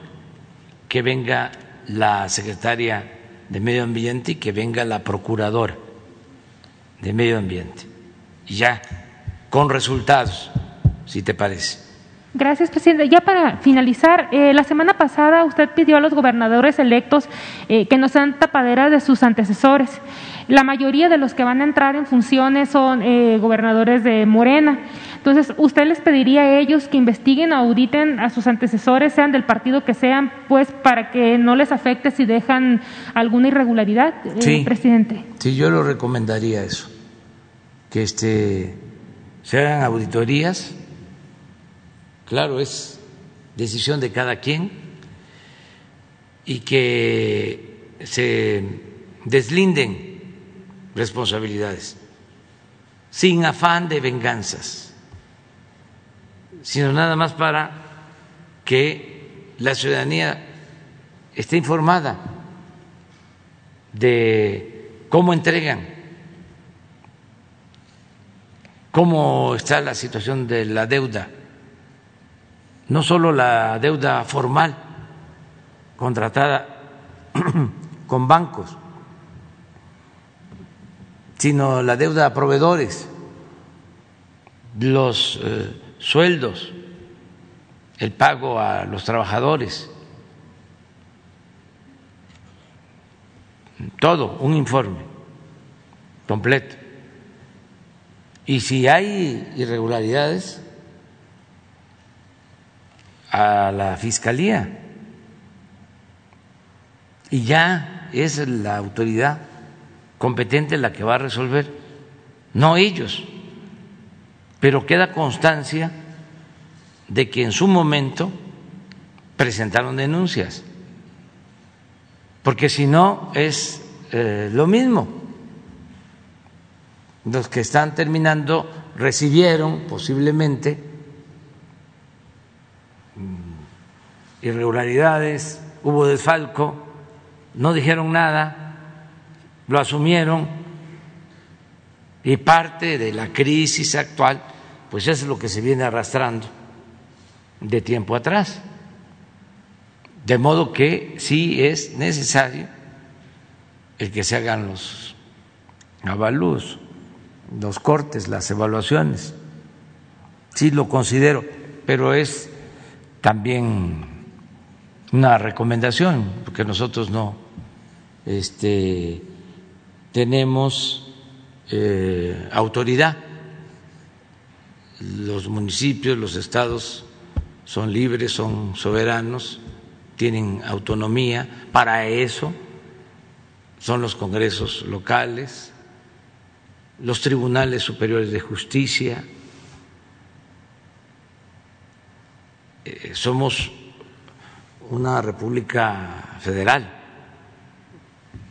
que venga la secretaria de Medio Ambiente y que venga la procuradora de Medio Ambiente. Y ya con resultados si te parece. Gracias, presidente. Ya para finalizar, eh, la semana pasada usted pidió a los gobernadores electos eh, que no sean tapaderas de sus antecesores. La mayoría de los que van a entrar en funciones son eh, gobernadores de Morena. Entonces, ¿usted les pediría a ellos que investiguen o auditen a sus antecesores, sean del partido que sean, pues para que no les afecte si dejan alguna irregularidad, sí, presidente? Sí, yo lo recomendaría eso, que este, se hagan auditorías, claro, es decisión de cada quien, y que se deslinden responsabilidades, sin afán de venganzas, sino nada más para que la ciudadanía esté informada de cómo entregan, cómo está la situación de la deuda, no solo la deuda formal contratada con bancos, sino la deuda a proveedores, los eh, sueldos, el pago a los trabajadores, todo, un informe completo. Y si hay irregularidades, a la Fiscalía. Y ya es la autoridad competente la que va a resolver, no ellos. Pero queda constancia de que en su momento presentaron denuncias, porque si no es eh, lo mismo. Los que están terminando recibieron posiblemente mm, irregularidades, hubo desfalco, no dijeron nada lo asumieron y parte de la crisis actual, pues es lo que se viene arrastrando de tiempo atrás. De modo que sí es necesario el que se hagan los avalúos, los cortes, las evaluaciones. Sí lo considero, pero es también una recomendación, porque nosotros no este, tenemos eh, autoridad. Los municipios, los estados son libres, son soberanos, tienen autonomía. Para eso son los congresos locales, los tribunales superiores de justicia. Eh, somos una república federal,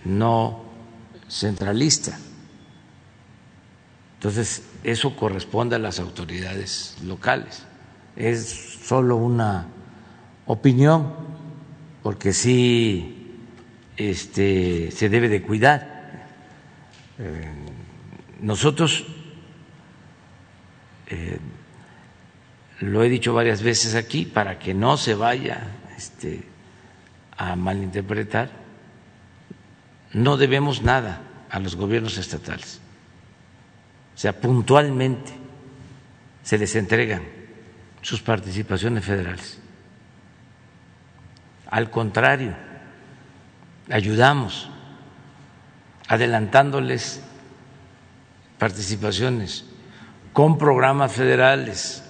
no centralista. Entonces, eso corresponde a las autoridades locales. Es solo una opinión, porque sí este, se debe de cuidar. Eh, nosotros, eh, lo he dicho varias veces aquí, para que no se vaya este, a malinterpretar, no debemos nada a los gobiernos estatales. O sea, puntualmente se les entregan sus participaciones federales. Al contrario, ayudamos adelantándoles participaciones con programas federales,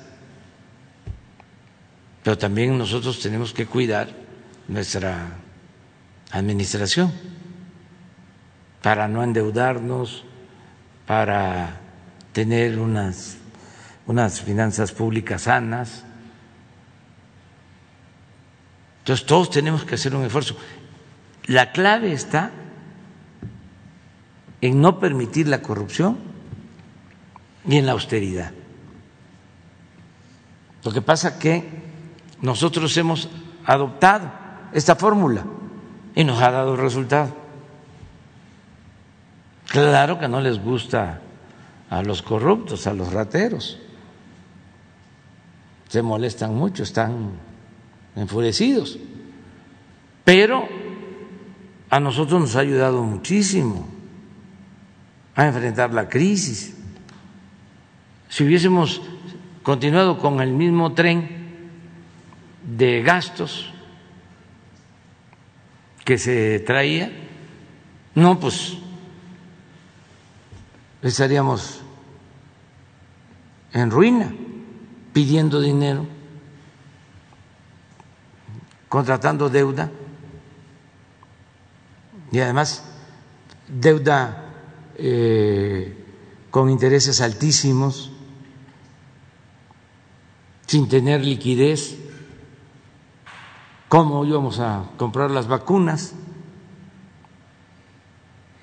pero también nosotros tenemos que cuidar nuestra administración para no endeudarnos, para tener unas, unas finanzas públicas sanas. Entonces todos tenemos que hacer un esfuerzo. La clave está en no permitir la corrupción y en la austeridad. Lo que pasa es que nosotros hemos adoptado esta fórmula y nos ha dado resultado. Claro que no les gusta a los corruptos, a los rateros. Se molestan mucho, están enfurecidos. Pero a nosotros nos ha ayudado muchísimo a enfrentar la crisis. Si hubiésemos continuado con el mismo tren de gastos que se traía, no, pues estaríamos en ruina. pidiendo dinero, contratando deuda y además deuda eh, con intereses altísimos, sin tener liquidez. ¿Cómo íbamos a comprar las vacunas?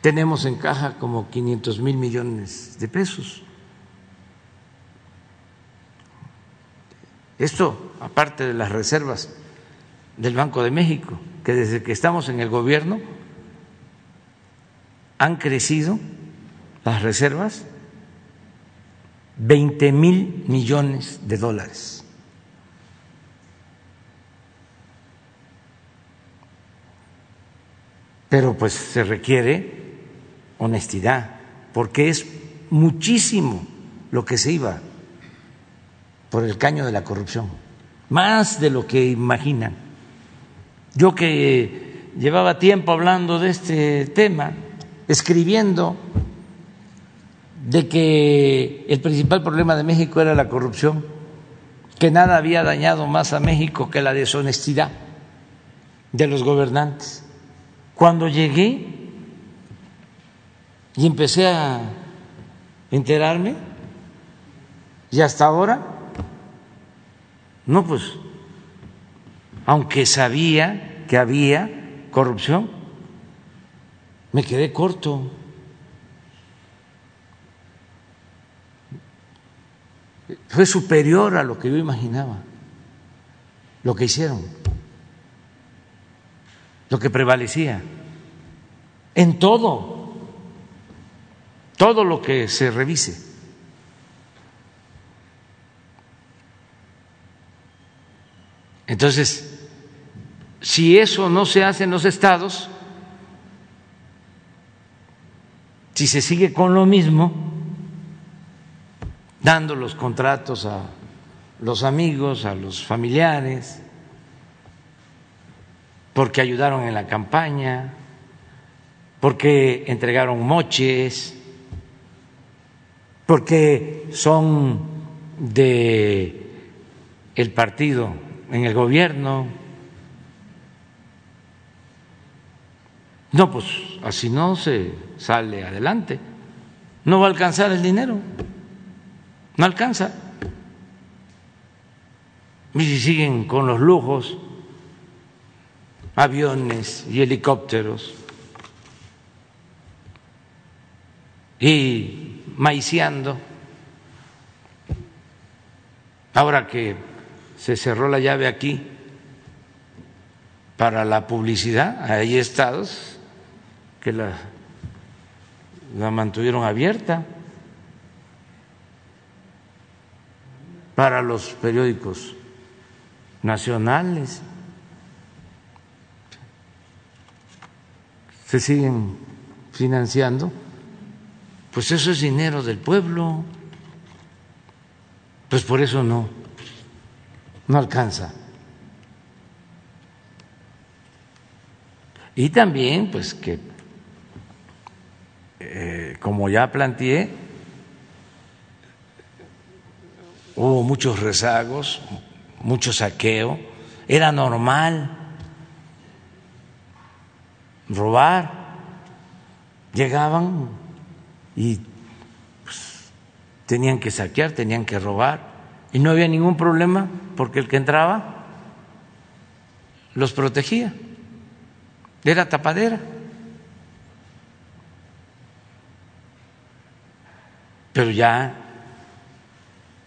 Tenemos en caja como 500 mil millones de pesos. Esto, aparte de las reservas del Banco de México, que desde que estamos en el gobierno han crecido las reservas 20 mil millones de dólares. Pero pues se requiere honestidad, porque es muchísimo lo que se iba por el caño de la corrupción, más de lo que imaginan. Yo que llevaba tiempo hablando de este tema, escribiendo de que el principal problema de México era la corrupción, que nada había dañado más a México que la deshonestidad de los gobernantes. Cuando llegué y empecé a enterarme, y hasta ahora, no, pues, aunque sabía que había corrupción, me quedé corto. Fue superior a lo que yo imaginaba, lo que hicieron, lo que prevalecía, en todo, todo lo que se revise. Entonces, si eso no se hace en los estados, si se sigue con lo mismo, dando los contratos a los amigos, a los familiares, porque ayudaron en la campaña, porque entregaron moches, porque son de el partido en el gobierno. No, pues así no se sale adelante. No va a alcanzar el dinero. No alcanza. Y si siguen con los lujos, aviones y helicópteros, y maiciando, ahora que se cerró la llave aquí para la publicidad, hay estados que la, mantuvieron abierta para los periódicos nacionales. Se siguen financiando, pues eso es dinero del pueblo, pues por eso no, no alcanza. Y también, pues que, eh, como ya planteé, hubo muchos rezagos, mucho saqueo, era normal robar, llegaban y pues, tenían que saquear, tenían que robar, y no había ningún problema porque el que entraba los protegía, era tapadera. Pero ya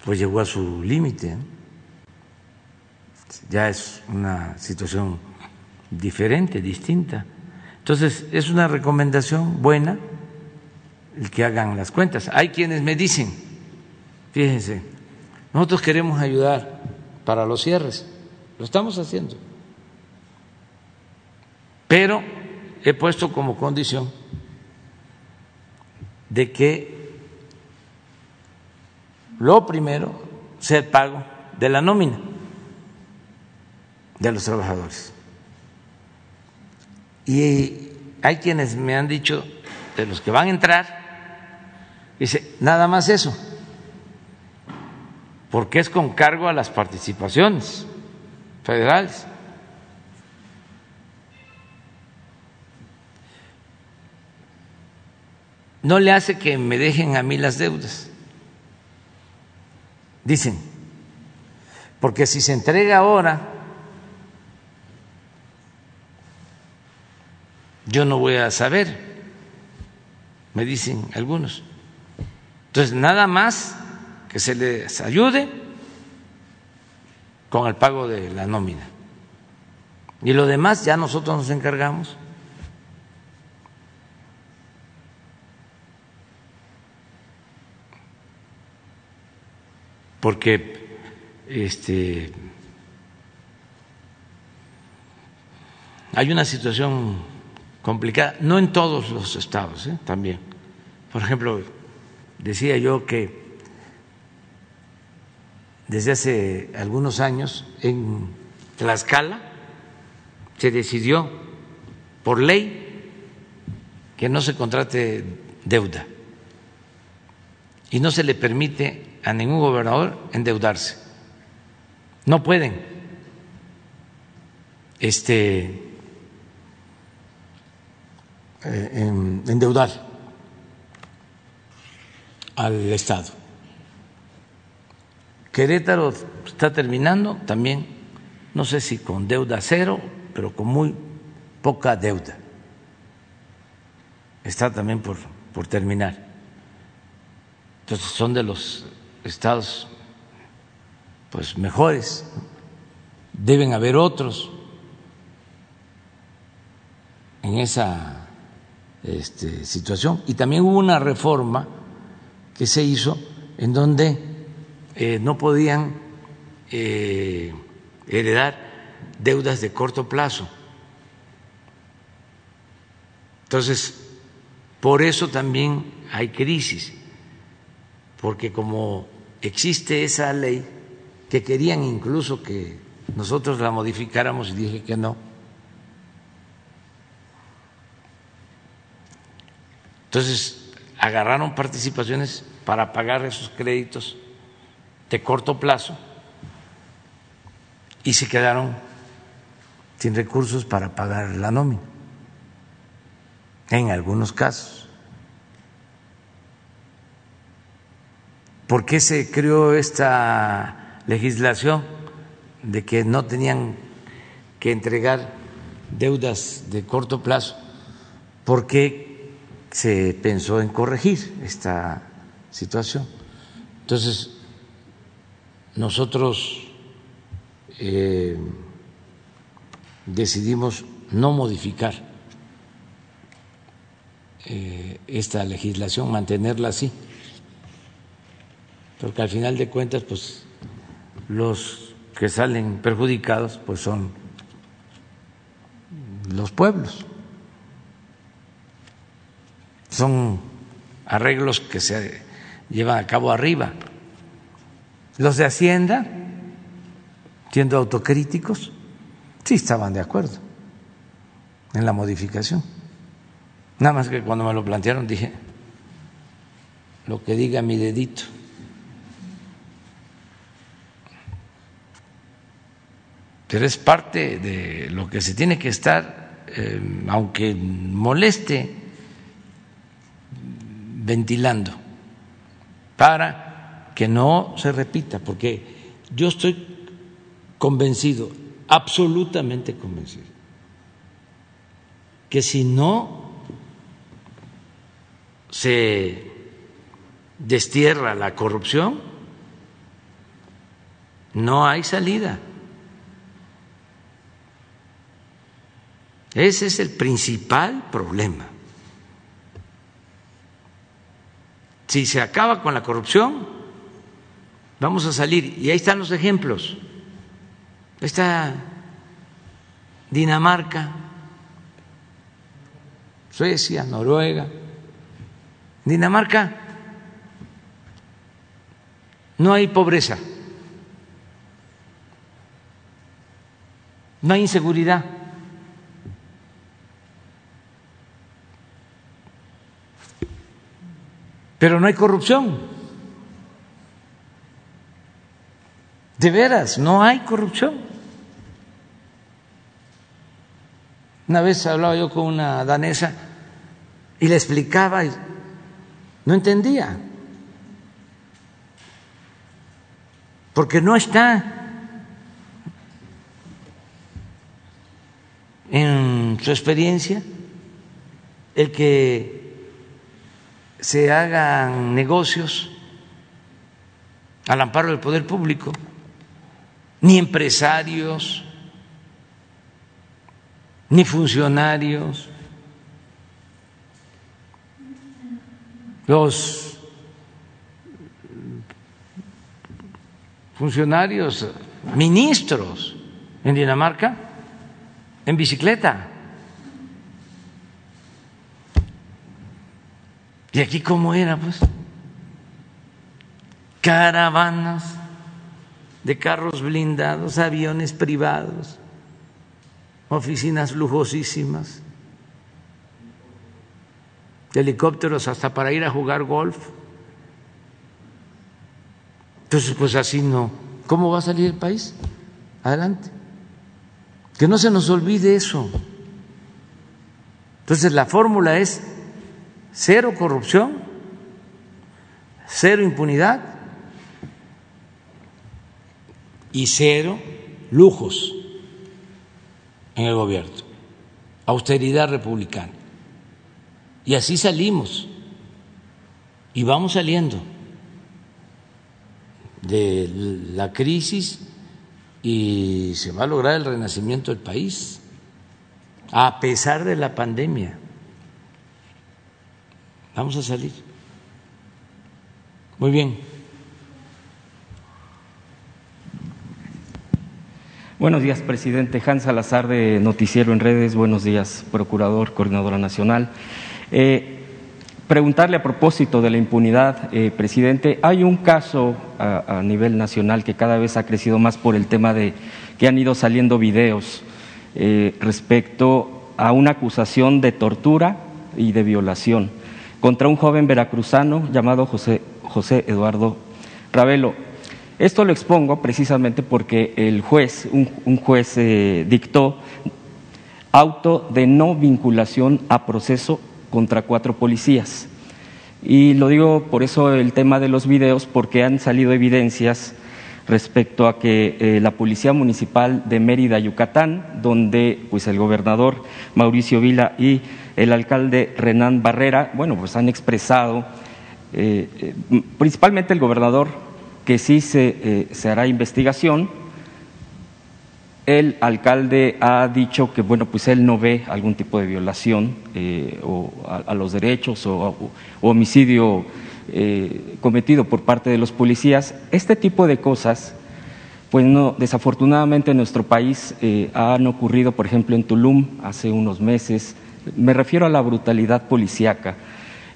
pues llegó a su límite. Ya es una situación diferente, distinta. Entonces, es una recomendación buena el que hagan las cuentas. Hay quienes me dicen, fíjense, nosotros queremos ayudar para los cierres, lo estamos haciendo, pero he puesto como condición de que lo primero sea el pago de la nómina de los trabajadores. Y hay quienes me han dicho, de los que van a entrar, dice, nada más eso. Porque es con cargo a las participaciones federales. No le hace que me dejen a mí las deudas, dicen, porque si se entrega ahora, yo no voy a saber, me dicen algunos. Entonces, nada más que se les ayude con el pago de la nómina. Y lo demás ya nosotros nos encargamos. Porque este hay una situación complicada, no en todos los estados, ¿eh? también. Por ejemplo, decía yo que desde hace algunos años en Tlaxcala se decidió por ley que no se contrate deuda y no se le permite a ningún gobernador endeudarse. No pueden este, eh, endeudar al Estado. Querétaro está terminando también, no sé si con deuda cero, pero con muy poca deuda. Está también por, por terminar. Entonces son de los estados pues mejores. Deben haber otros en esa este, situación. Y también hubo una reforma que se hizo en donde eh, no podían eh, heredar deudas de corto plazo. Entonces, por eso también hay crisis, porque como existe esa ley, que querían incluso que nosotros la modificáramos y dije que no. Entonces, agarraron participaciones para pagar esos créditos de corto plazo y se quedaron sin recursos para pagar la nómina, en algunos casos. ¿Por qué se creó esta legislación de que no tenían que entregar deudas de corto plazo? Porque se pensó en corregir esta situación. Entonces, nosotros eh, decidimos no modificar eh, esta legislación, mantenerla así, porque al final de cuentas, pues los que salen perjudicados, pues son los pueblos. Son arreglos que se llevan a cabo arriba. Los de Hacienda, siendo autocríticos, sí estaban de acuerdo en la modificación. Nada más que cuando me lo plantearon dije, lo que diga mi dedito. Pero es parte de lo que se tiene que estar, eh, aunque moleste, ventilando para que no se repita, porque yo estoy convencido, absolutamente convencido, que si no se destierra la corrupción, no hay salida. Ese es el principal problema. Si se acaba con la corrupción, vamos a salir. Y ahí están los ejemplos. está Dinamarca, Suecia, Noruega. Dinamarca no hay pobreza, no hay inseguridad. Pero no hay corrupción. De veras, no hay corrupción. Una vez hablaba yo con una danesa y le explicaba y no entendía. Porque no está en su experiencia el que se hagan negocios al amparo del poder público, ni empresarios, ni funcionarios, los funcionarios ministros en Dinamarca en bicicleta. ¿Y aquí cómo era, pues? Caravanas de carros blindados, aviones privados, oficinas lujosísimas, helicópteros hasta para ir a jugar golf. Entonces, pues así no. ¿Cómo va a salir el país? Adelante. Que no se nos olvide eso. Entonces, la fórmula es cero corrupción, cero impunidad y cero lujos en el gobierno, austeridad republicana. Y así salimos y vamos saliendo de la crisis y se va a lograr el renacimiento del país, a pesar de la pandemia. Vamos a salir. Muy bien. Buenos días, presidente. Hans Salazar de Noticiero en Redes. Buenos días, procurador, coordinadora nacional. Eh, preguntarle a propósito de la impunidad, eh, presidente, hay un caso a, nivel nacional que cada vez ha crecido más por el tema de que han ido saliendo videos eh, respecto a una acusación de tortura y de violación contra un joven veracruzano llamado José, José Eduardo Ravelo. Esto lo expongo precisamente porque el juez, un, juez eh, dictó auto de no vinculación a proceso contra cuatro policías. Y lo digo por eso el tema de los videos, porque han salido evidencias respecto a que eh, la Policía Municipal de Mérida, Yucatán, donde pues el gobernador Mauricio Vila y el alcalde Renán Barrera, bueno, pues han expresado, eh, principalmente el gobernador, que sí se, eh, se hará investigación, el alcalde ha dicho que bueno pues él no ve algún tipo de violación eh, o a, los derechos o, homicidio eh, cometido por parte de los policías. Este tipo de cosas pues no desafortunadamente en nuestro país han ocurrido por ejemplo en Tulum hace unos meses. Me refiero a la brutalidad policíaca.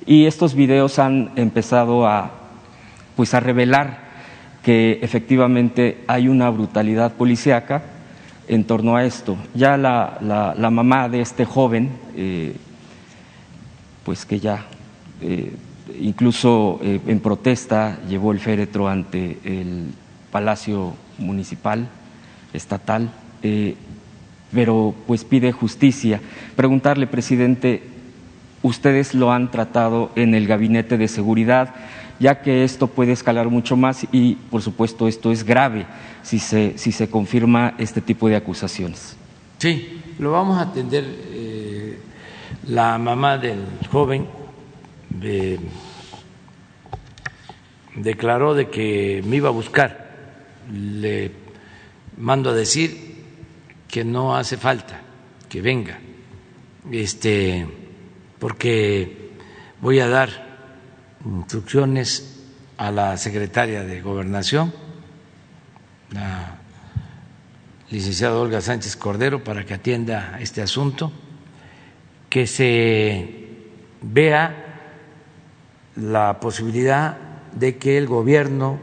Y estos videos han empezado a pues a revelar que efectivamente hay una brutalidad policíaca en torno a esto. Ya la, la, mamá de este joven, eh, pues que ya eh, incluso eh, en protesta llevó el féretro ante el Palacio Municipal, estatal, pero pues pide justicia. Preguntarle, presidente, ustedes lo han tratado en el gabinete de seguridad, ya que esto puede escalar mucho más y, por supuesto, esto es grave si se, si se confirma este tipo de acusaciones. Sí, lo vamos a atender. Eh, la mamá del joven eh, declaró de que me iba a buscar. Le mando a decir que no hace falta que venga, este, porque voy a dar instrucciones a la secretaria de Gobernación, la licenciada Olga Sánchez Cordero, para que atienda este asunto, que se vea la posibilidad de que el gobierno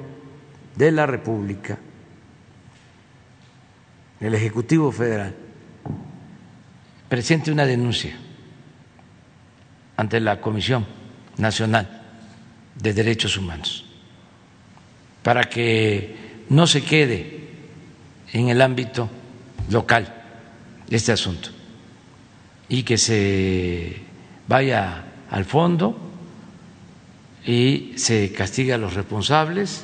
de la República, el Ejecutivo Federal, presente una denuncia ante la Comisión Nacional de Derechos Humanos para que no se quede en el ámbito local este asunto y que se vaya al fondo y se castiga a los responsables,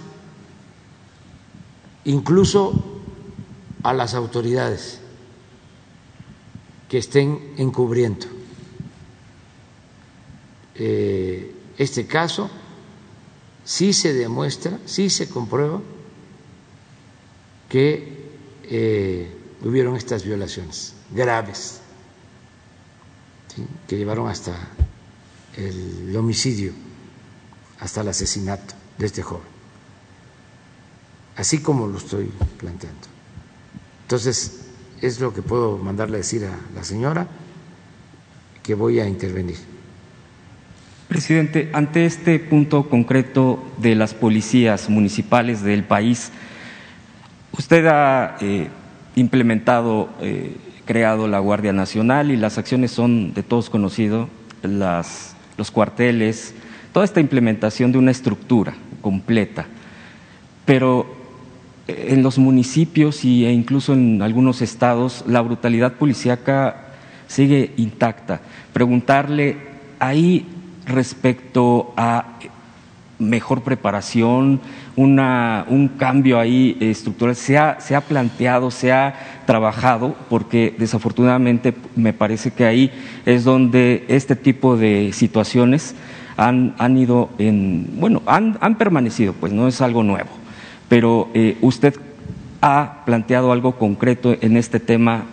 incluso a las autoridades que estén encubriendo eh, este caso, sí se demuestra, sí se comprueba que eh, hubieron estas violaciones graves que llevaron hasta el homicidio, hasta el asesinato de este joven, así como lo estoy planteando. Entonces, es lo que puedo mandarle a decir a la señora, que voy a intervenir. Presidente, ante este punto concreto de las policías municipales del país, usted ha eh, implementado, eh, creado la Guardia Nacional y las acciones son de todos conocidos, las, los cuarteles, toda esta implementación de una estructura completa. Pero en los municipios e incluso en algunos estados la brutalidad policíaca sigue intacta. Preguntarle ahí respecto a mejor preparación, una, un cambio ahí estructural, se ha, se ha planteado, se ha trabajado, porque desafortunadamente me parece que ahí es donde este tipo de situaciones han, han ido en, bueno, han, han permanecido, pues no es algo nuevo pero eh, usted ha planteado algo concreto en este tema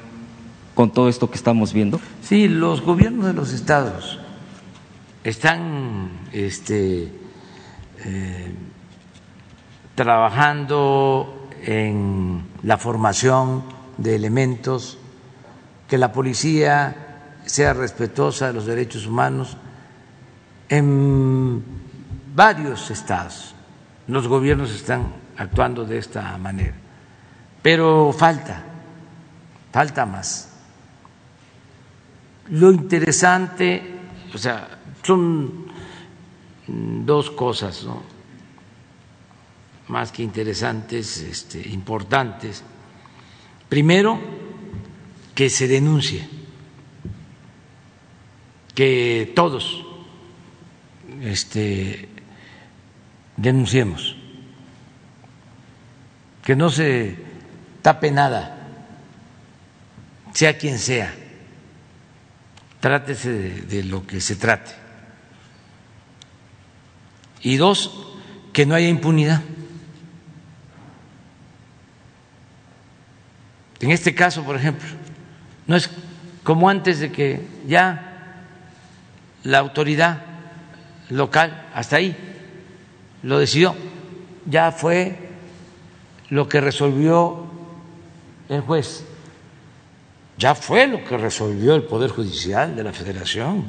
con todo esto que estamos viendo. Sí, los gobiernos de los estados están este, eh, trabajando en la formación de elementos, que la policía sea respetuosa de los derechos humanos en varios estados. Los gobiernos están actuando de esta manera. Pero falta, falta más. Lo interesante, o sea, son dos cosas, más que interesantes, este, importantes. Primero, que se denuncie, que todos este, denunciemos que no se tape nada, sea quien sea, trátese de, lo que se trate. Y dos, que no haya impunidad. En este caso, por ejemplo, no es como antes de que ya la autoridad local, hasta ahí, lo decidió, ya fue lo que resolvió el juez, ya fue lo que resolvió el Poder Judicial de la Federación.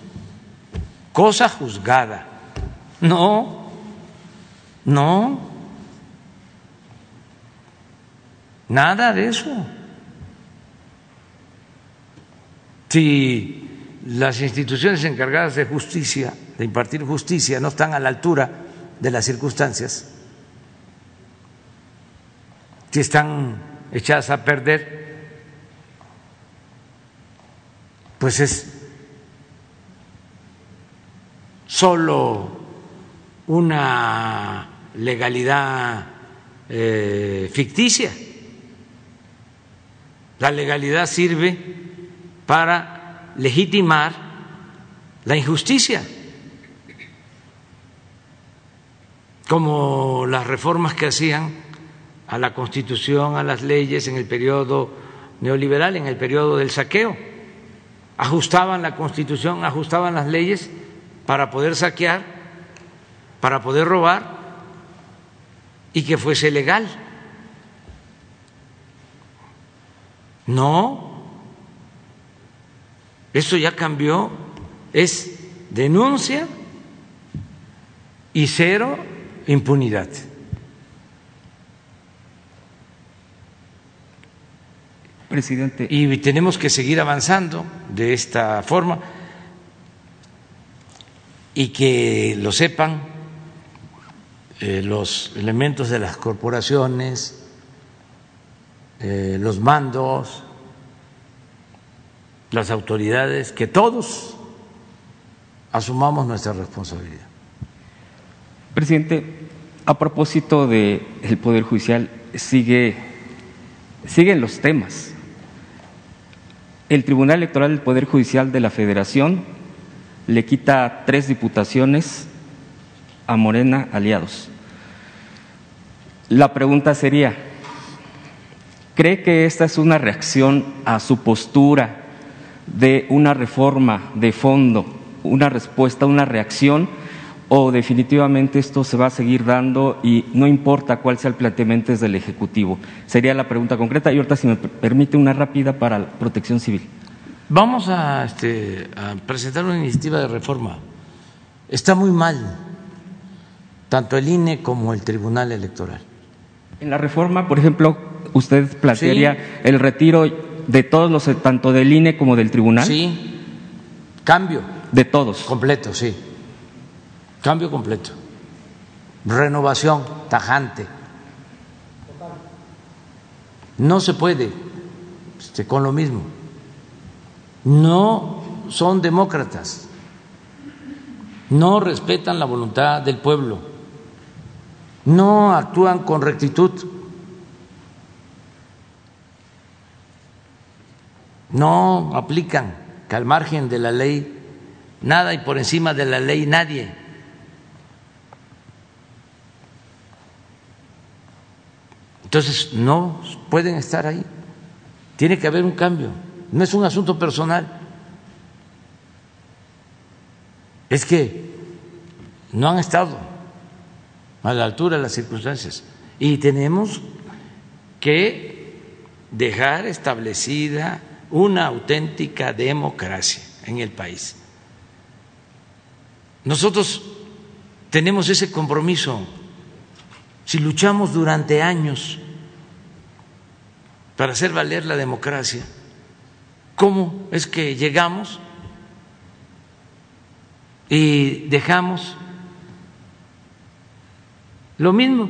Cosa juzgada. No, no, nada de eso. Si las instituciones encargadas de justicia, de impartir justicia, no están a la altura de las circunstancias, si están echadas a perder, pues es solo una legalidad eh, ficticia. La legalidad sirve para legitimar la injusticia, como las reformas que hacían a la Constitución, a las leyes en el periodo neoliberal, en el periodo del saqueo. Ajustaban la Constitución, ajustaban las leyes para poder saquear, para poder robar y que fuese legal. No, eso ya cambió, es denuncia y cero impunidad. Presidente. Y tenemos que seguir avanzando de esta forma y que lo sepan eh, los elementos de las corporaciones, eh, los mandos, las autoridades, que todos asumamos nuestra responsabilidad. Presidente, a propósito del el Poder Judicial, sigue, siguen los temas. El Tribunal Electoral del Poder Judicial de la Federación le quita tres diputaciones a Morena aliados. La pregunta sería, ¿cree que esta es una reacción a su postura de una reforma de fondo, una respuesta, una reacción? ¿O definitivamente esto se va a seguir dando y no importa cuál sea el planteamiento del Ejecutivo? Sería la pregunta concreta. Y ahorita, si me permite, una rápida para la protección civil. Vamos a, este, a presentar una iniciativa de reforma. Está muy mal tanto el INE como el Tribunal Electoral. En la reforma, por ejemplo, usted plantearía el retiro de todos los, tanto del INE como del Tribunal. Sí, cambio. De todos. Completo, sí. Cambio completo. Renovación tajante. No se puede este, con lo mismo. No son demócratas. No respetan la voluntad del pueblo no actúan con rectitud, no aplican que al margen de la ley nada y por encima de la ley nadie. Entonces no pueden estar ahí. Tiene que haber un cambio. No es un asunto personal. Es que no han estado a la altura de las circunstancias. Y tenemos que dejar establecida una auténtica democracia en el país. Nosotros tenemos ese compromiso. Si luchamos durante años para hacer valer la democracia, ¿cómo es que llegamos y dejamos lo mismo,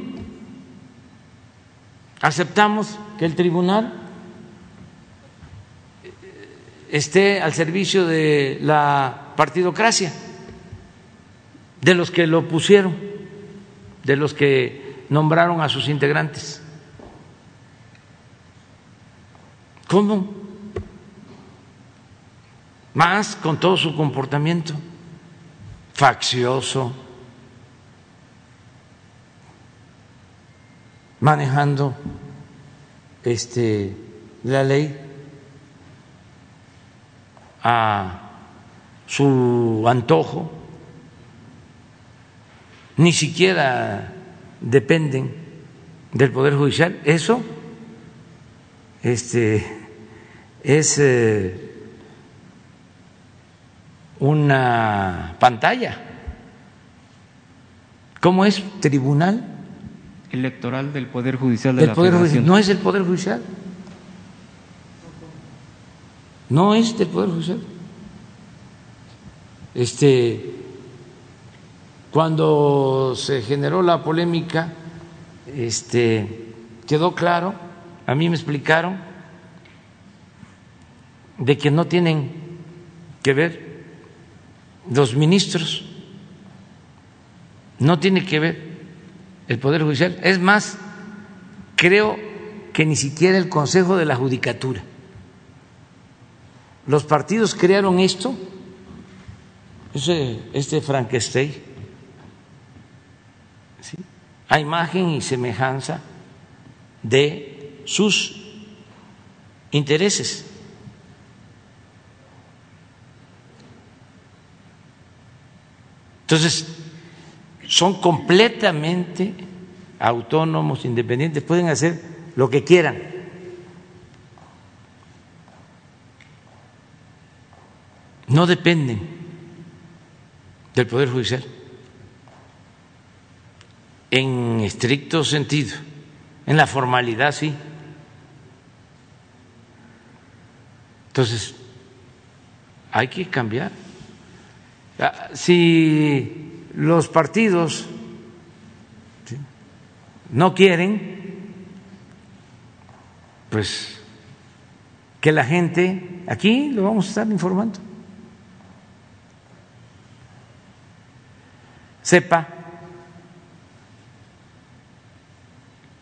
aceptamos que el tribunal esté al servicio de la partidocracia, de los que lo pusieron, de los que nombraron a sus integrantes. ¿Cómo? Más con todo su comportamiento faccioso manejando este, la ley a su antojo, ni siquiera dependen del Poder Judicial. Eso este, es eh, una pantalla. ¿Cómo es tribunal? Electoral del Poder Judicial de la Poder Federación. No es el Poder Judicial. No es del Poder Judicial. Este, cuando se generó la polémica, este, quedó claro, a mí me explicaron, de que no tienen que ver los ministros, no tiene que ver el Poder Judicial. Es más, creo que ni siquiera el Consejo de la Judicatura. Los partidos crearon esto, este Frankenstein, a imagen y semejanza de sus intereses. Entonces, son completamente autónomos, independientes, pueden hacer lo que quieran. No dependen del Poder Judicial en estricto sentido, en la formalidad sí. Entonces, hay que cambiar. Ah, si los partidos no quieren, pues que la gente, aquí lo vamos a estar informando, sepa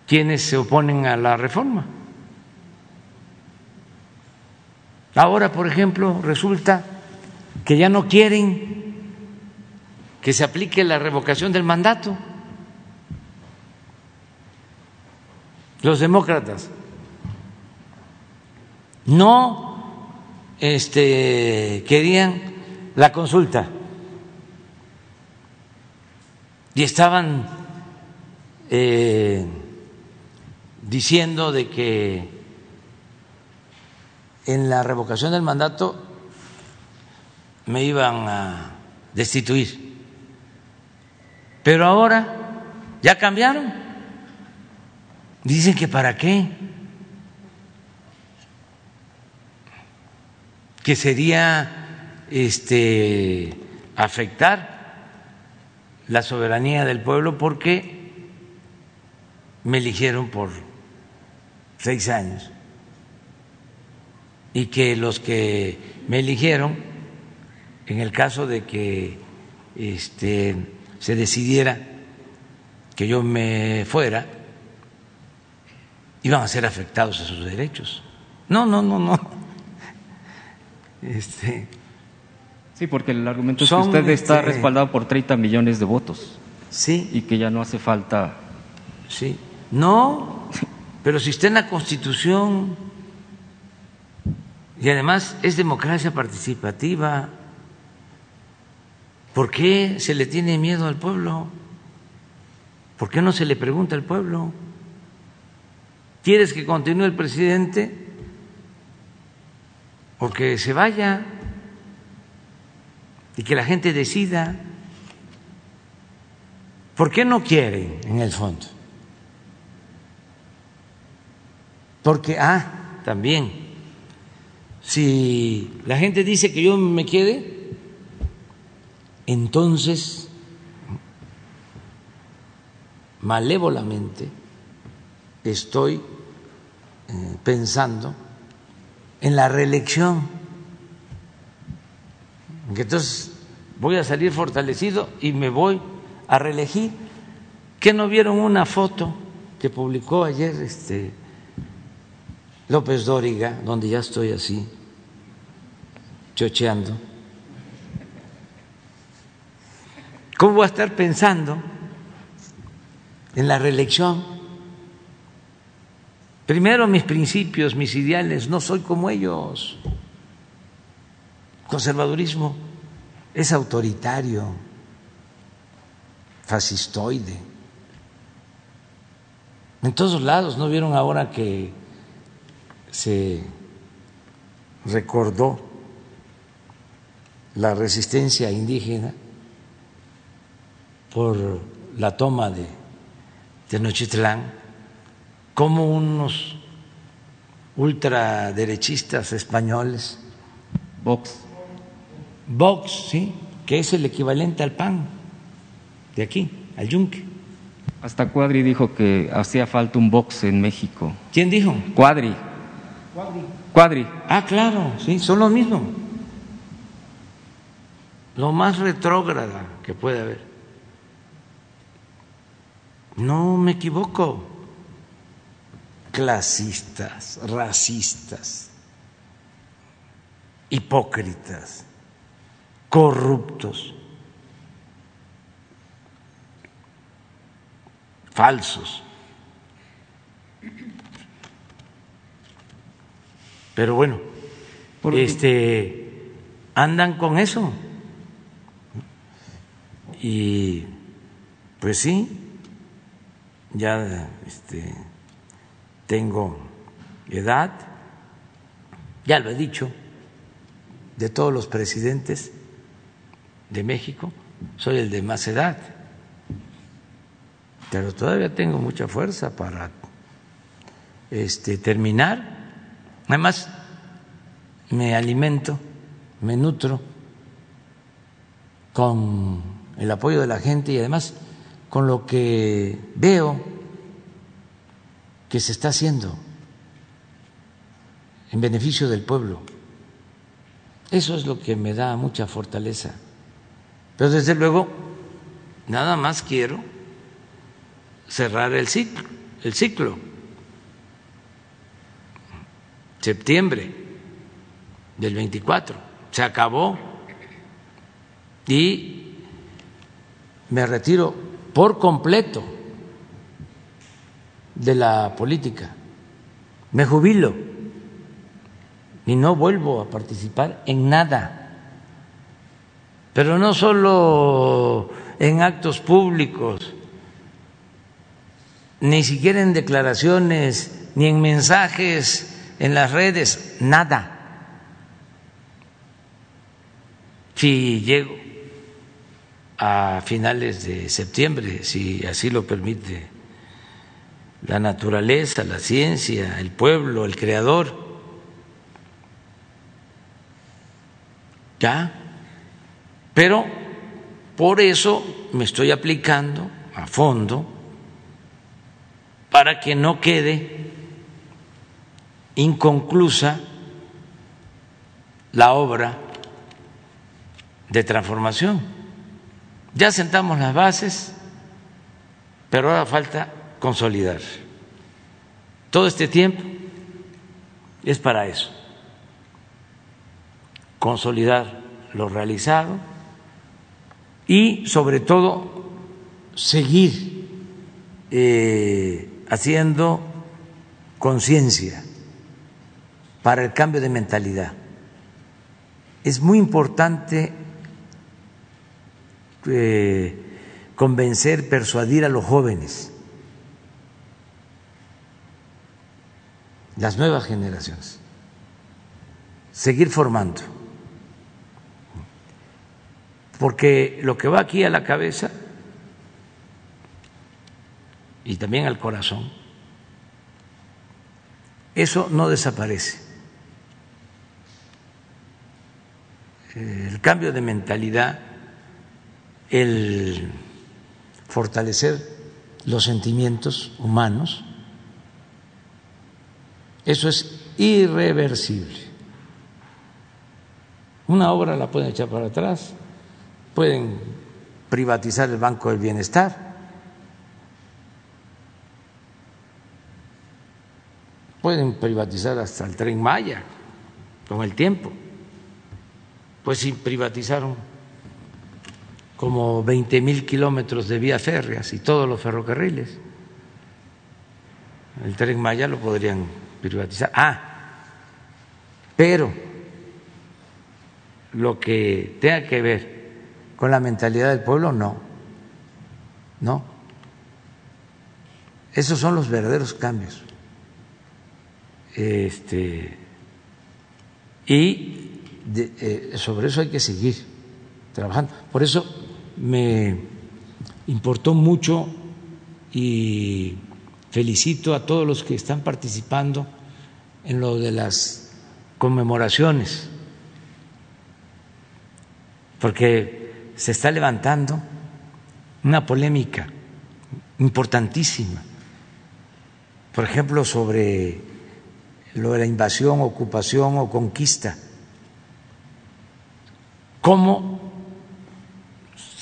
quienes se oponen a la reforma. Ahora, por ejemplo, resulta que ya no quieren que se aplique la revocación del mandato. Los demócratas no este, querían la consulta y estaban eh, diciendo de que en la revocación del mandato me iban a destituir. Pero ahora ya cambiaron. Dicen que para qué. Que sería este afectar la soberanía del pueblo porque me eligieron por seis años y que los que me eligieron, en el caso de que este, se decidiera que yo me fuera, iban a ser afectados a sus derechos. No, no, no, no. Este, sí, porque el argumento es que usted está este, respaldado por 30 millones de votos. Sí. Y que ya no hace falta. Sí. No, pero si está en la Constitución y además es democracia participativa. ¿Por qué se le tiene miedo al pueblo? ¿Por qué no se le pregunta al pueblo? ¿Quieres que continúe el presidente o que se vaya y que la gente decida? ¿Por qué no quieren en el fondo? Porque, ah, también si la gente dice que yo me quede, entonces malévolamente estoy eh, pensando en la reelección. Entonces voy a salir fortalecido y me voy a reelegir. ¿Qué no vieron una foto que publicó ayer este López Dóriga, donde ya estoy así, chocheando. ¿Cómo voy a estar pensando en la reelección? Primero mis principios, mis ideales, no soy como ellos. Conservadurismo es autoritario, fascistoide. En todos lados, ¿no vieron ahora que se recordó la resistencia indígena por la toma de Tenochtitlán, como unos ultraderechistas españoles, Vox, Vox, sí, que es el equivalente al PAN de aquí, al yunque. Hasta Cuadri dijo que hacía falta un Vox en México. ¿Quién dijo? Cuadri. Cuadri. Ah, claro, sí, son los mismos. Lo más retrógrada que puede haber. No me equivoco. Clasistas, racistas, hipócritas, corruptos, falsos. Pero bueno, este, andan con eso. Y pues sí, ya este, tengo edad, ya lo he dicho, de todos los presidentes de México, soy el de más edad, pero todavía tengo mucha fuerza para este, terminar. Además, me alimento, me nutro con el apoyo de la gente y además con lo que veo que se está haciendo en beneficio del pueblo. Eso es lo que me da mucha fortaleza. Pero desde luego, nada más quiero cerrar el ciclo, el ciclo. Septiembre del 24 se acabó y me retiro por completo de la política. Me jubilo y no vuelvo a participar en nada. Pero no solo en actos públicos, ni siquiera en declaraciones, ni en mensajes en las redes, nada. Si llego a finales de septiembre, si así lo permite la naturaleza, la ciencia, el pueblo, el creador, ya, pero por eso me estoy aplicando a fondo para que no quede inconclusa la obra de transformación. Ya sentamos las bases, pero ahora falta consolidar. Todo este tiempo es para eso, consolidar lo realizado y sobre todo seguir eh, haciendo conciencia para el cambio de mentalidad. Es muy importante eh, convencer, persuadir a los jóvenes, las nuevas generaciones, seguir formando, porque lo que va aquí a la cabeza y también al corazón, eso no desaparece. El cambio de mentalidad, el fortalecer los sentimientos humanos, eso es irreversible. Una obra la pueden echar para atrás, pueden privatizar el Banco del Bienestar, pueden privatizar hasta el tren Maya con el tiempo. Pues sí, privatizaron como 20 mil kilómetros de vías férreas y todos los ferrocarriles. El tren Maya lo podrían privatizar. Ah, pero lo que tenga que ver con la mentalidad del pueblo, no. No. Esos son los verdaderos cambios. Este, y eh, sobre eso hay que seguir trabajando. Por eso me importó mucho y felicito a todos los que están participando en lo de las conmemoraciones, porque se está levantando una polémica importantísima, por ejemplo, sobre lo de la invasión, ocupación o conquista. ¿Cómo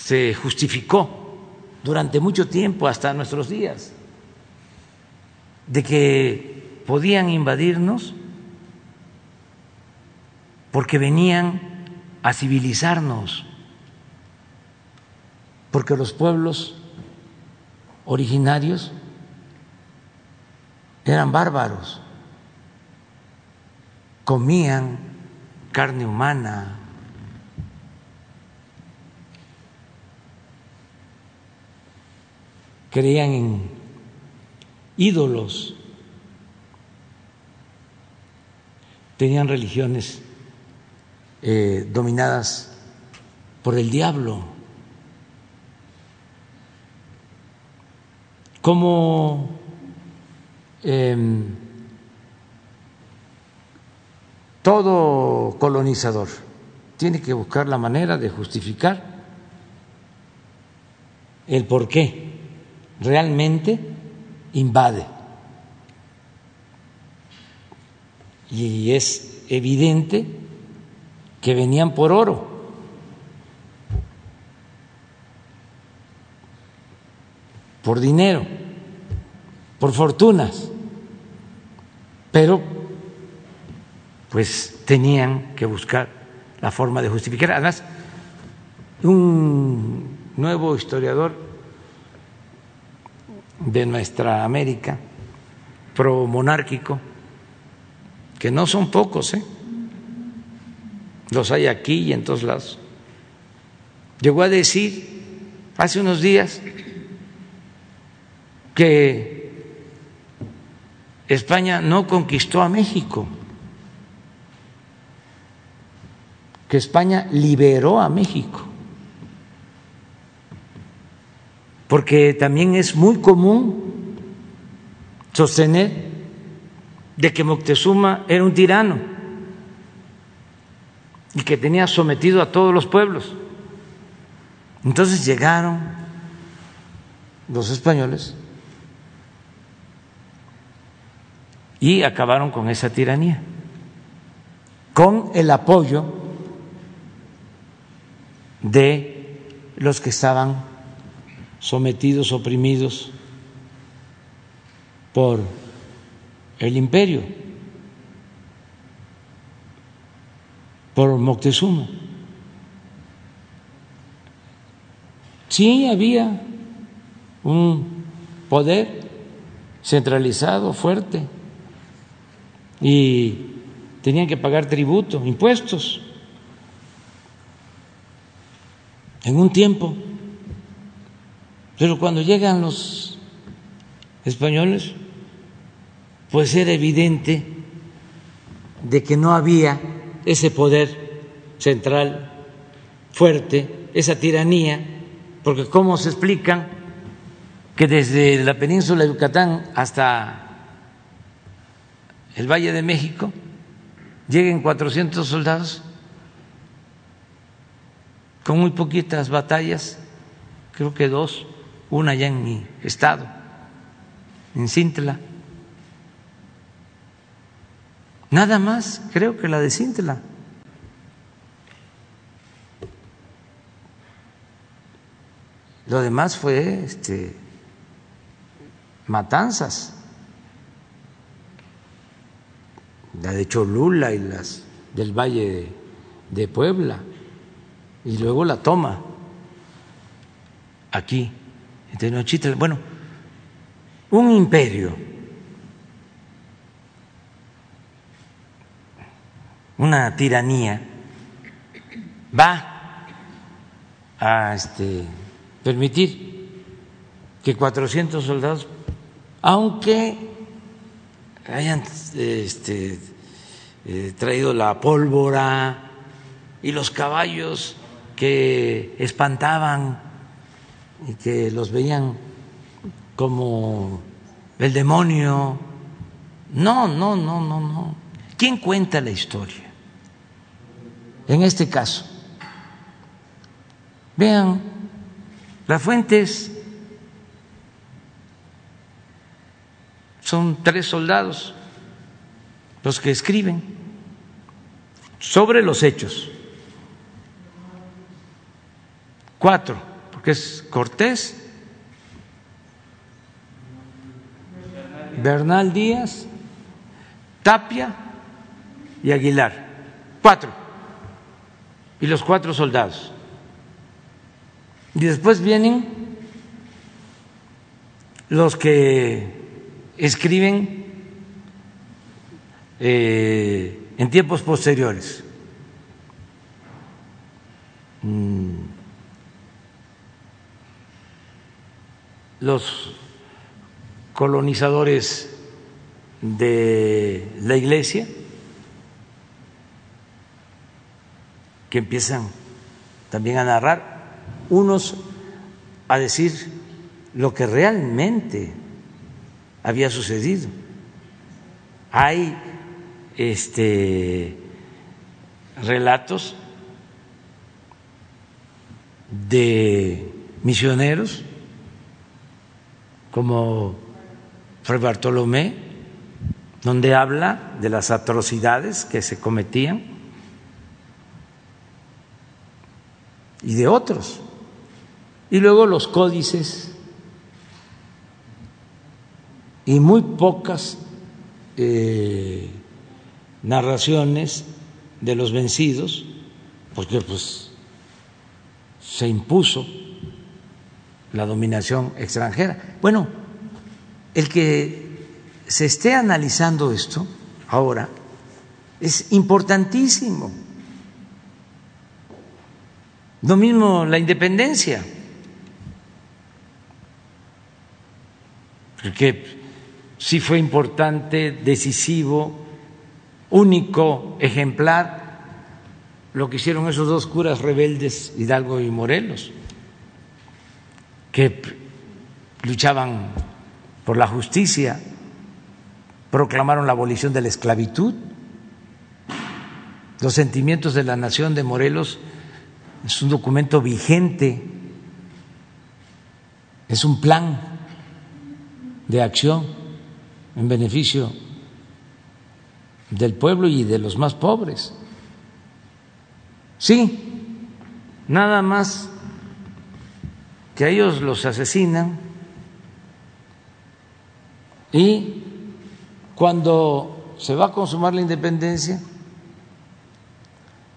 se justificó durante mucho tiempo, hasta nuestros días, de que podían invadirnos porque venían a civilizarnos, porque los pueblos originarios eran bárbaros comían carne humana, creían en ídolos, tenían religiones eh, dominadas por el diablo. Como em, todo colonizador tiene que buscar la manera de justificar el por qué realmente invade. y es evidente que venían por oro. por dinero, por fortunas, pero pues tenían que buscar la forma de justificar. Además, un nuevo historiador de nuestra América, pro-monárquico, que no son pocos, ¿eh? los hay aquí y en todos lados, llegó a decir hace unos días que España no conquistó a México, que España liberó a México, porque también es muy común sostener de que Moctezuma era un tirano y que tenía sometido a todos los pueblos. Entonces llegaron los españoles y acabaron con esa tiranía, con el apoyo de los que estaban sometidos, oprimidos por el imperio, por Moctezuma. Sí había un poder centralizado, fuerte, y tenían que pagar tributo, impuestos, en un tiempo. Pero cuando llegan los españoles, pues era evidente de que no había ese poder central fuerte, esa tiranía, porque ¿cómo se explican que desde la península de Yucatán hasta el Valle de México, lleguen 400 soldados con muy poquitas batallas, creo que dos, una ya en mi estado, en Cintla. Nada más, creo que la de Cintla. Lo demás fue este, matanzas. la de Cholula y las del Valle de Puebla, y luego la toma aquí, Bueno, un imperio, una tiranía, va a este, permitir que 400 soldados, aunque hayan este, eh, traído la pólvora y los caballos que espantaban y que los veían como el demonio. No, no, no, no, no. ¿Quién cuenta la historia? En este caso, vean las fuentes son tres soldados los que escriben sobre los hechos. Cuatro, porque es Cortés, Bernal Díaz, Tapia y Aguilar. Cuatro. Y los cuatro soldados. Y después vienen los que escriben eh, en tiempos posteriores. Mm. Los colonizadores de la iglesia que empiezan también a narrar, unos a decir lo que realmente había sucedido. Hay este relatos de misioneros como Fray Bartolomé donde habla de las atrocidades que se cometían y de otros. Y luego los códices y muy pocas eh, narraciones de los vencidos, porque pues se impuso la dominación extranjera. Bueno, el que se esté analizando esto ahora es importantísimo. Lo mismo la independencia, porque sí fue importante, decisivo, único, ejemplar, lo que hicieron esos dos curas rebeldes, Hidalgo y Morelos, que luchaban por la justicia, proclamaron la abolición de la esclavitud. Los sentimientos de la nación de Morelos es un documento vigente, es un plan de acción en beneficio del pueblo y de los más pobres. Sí, nada más que a ellos los asesinan y cuando se va a consumar la independencia,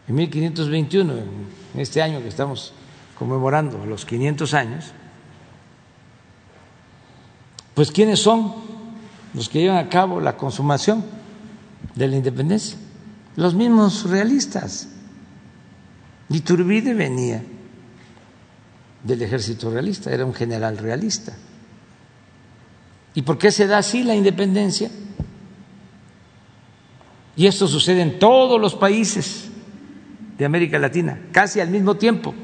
en 1521, en este año que estamos conmemorando los 500 años, pues ¿quiénes son los que llevan a cabo la consumación de la independencia, los mismos realistas. Iturbide venía del ejército realista, era un general realista. ¿Y por qué se da así la independencia? Y esto sucede en todos los países de América Latina, casi al mismo tiempo,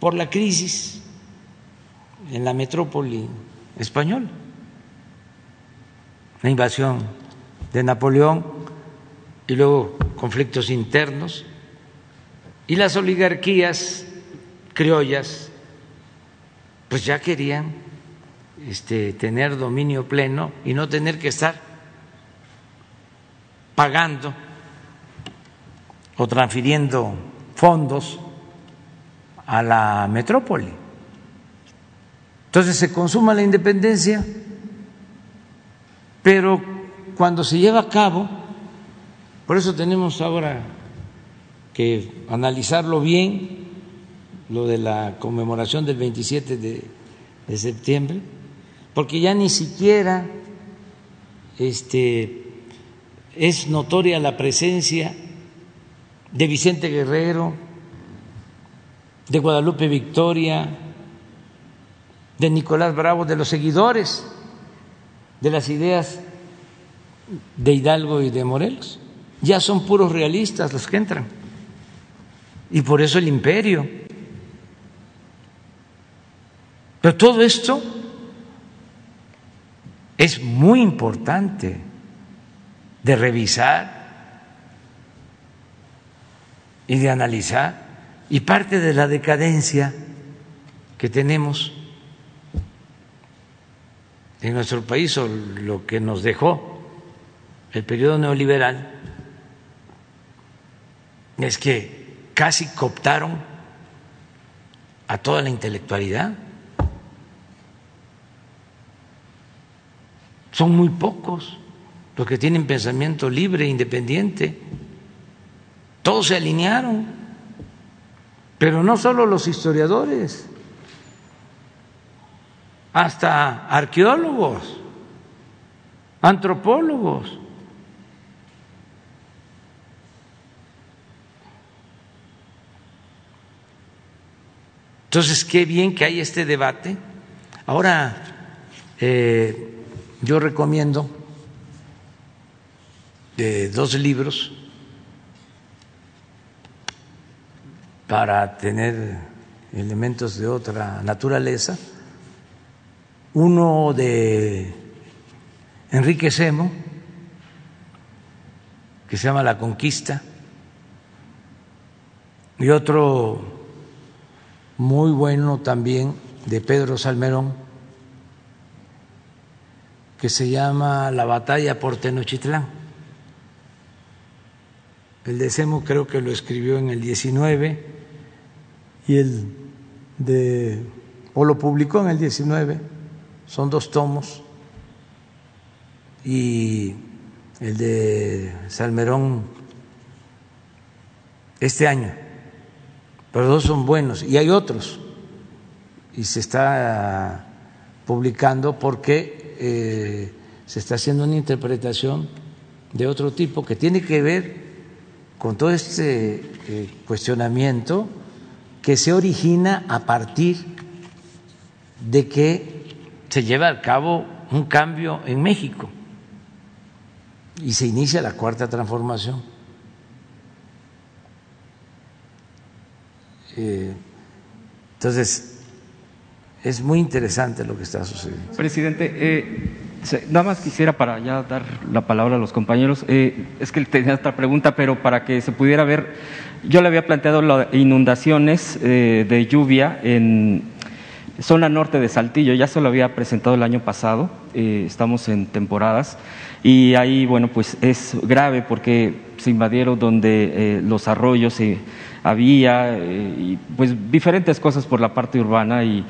por la crisis en la metrópoli española la invasión de Napoleón y luego conflictos internos y las oligarquías criollas pues ya querían este, tener dominio pleno y no tener que estar pagando o transfiriendo fondos a la metrópoli. Entonces se consuma la independencia pero cuando se lleva a cabo, por eso tenemos ahora que analizarlo bien, lo de la conmemoración del 27 de, de septiembre, porque ya ni siquiera este, es notoria la presencia de Vicente Guerrero, de Guadalupe Victoria, de Nicolás Bravo, de los seguidores de las ideas de Hidalgo y de Morelos. Ya son puros realistas los que entran. Y por eso el imperio. Pero todo esto es muy importante de revisar y de analizar. Y parte de la decadencia que tenemos en nuestro país o lo que nos dejó el periodo neoliberal es que casi cooptaron a toda la intelectualidad. Son muy pocos los que tienen pensamiento libre, independiente. Todos se alinearon, pero no solo los historiadores hasta arqueólogos, antropólogos. Entonces, qué bien que hay este debate. Ahora, eh, yo recomiendo eh, dos libros para tener elementos de otra naturaleza. Uno de Enrique Semo, que se llama La Conquista, y otro muy bueno también de Pedro Salmerón, que se llama La batalla por Tenochtitlán. El de Semo creo que lo escribió en el 19 y el de o lo publicó en el 19, son dos tomos. Y el de Salmerón este año, pero dos son buenos. Y hay otros. Y se está publicando porque eh, se está haciendo una interpretación de otro tipo que tiene que ver con todo este eh, cuestionamiento que se origina a partir de que se lleva a cabo un cambio en México y se inicia la cuarta transformación. Eh, entonces, es muy interesante lo que está sucediendo. Presidente, eh, nada más quisiera para ya dar la palabra a los compañeros, eh, es que tenía otra pregunta, pero para que se pudiera ver, yo le había planteado las inundaciones de lluvia en zona norte de Saltillo, ya se lo había presentado el año pasado, estamos en temporadas. Y ahí, bueno, pues es grave porque se invadieron donde eh, los arroyos había, eh, y pues diferentes cosas por la parte urbana y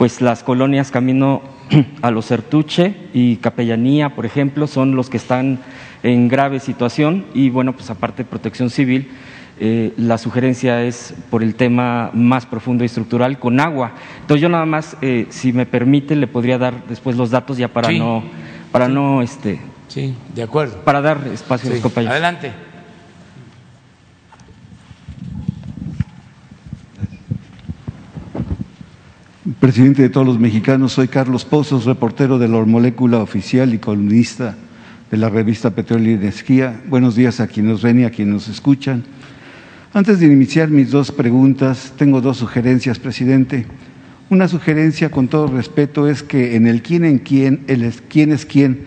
pues las colonias camino a los Certuche y Capellanía, por ejemplo, son los que están en grave situación y bueno, pues aparte de protección civil, eh, la sugerencia es por el tema más profundo y estructural con agua. Entonces yo nada más, si me permite, le podría dar después los datos ya para no, para no este, Sí, de acuerdo. Para dar espacio a los compañeros. Adelante. Presidente de todos los mexicanos, soy Carlos Pozos, reportero de la Molécula Oficial y columnista de la revista Petróleo y Energía. Buenos días a quienes nos ven y a quienes nos escuchan. Antes de iniciar mis dos preguntas, tengo dos sugerencias, presidente. Una sugerencia, con todo respeto, es que en el quién en quién, el quién es quién,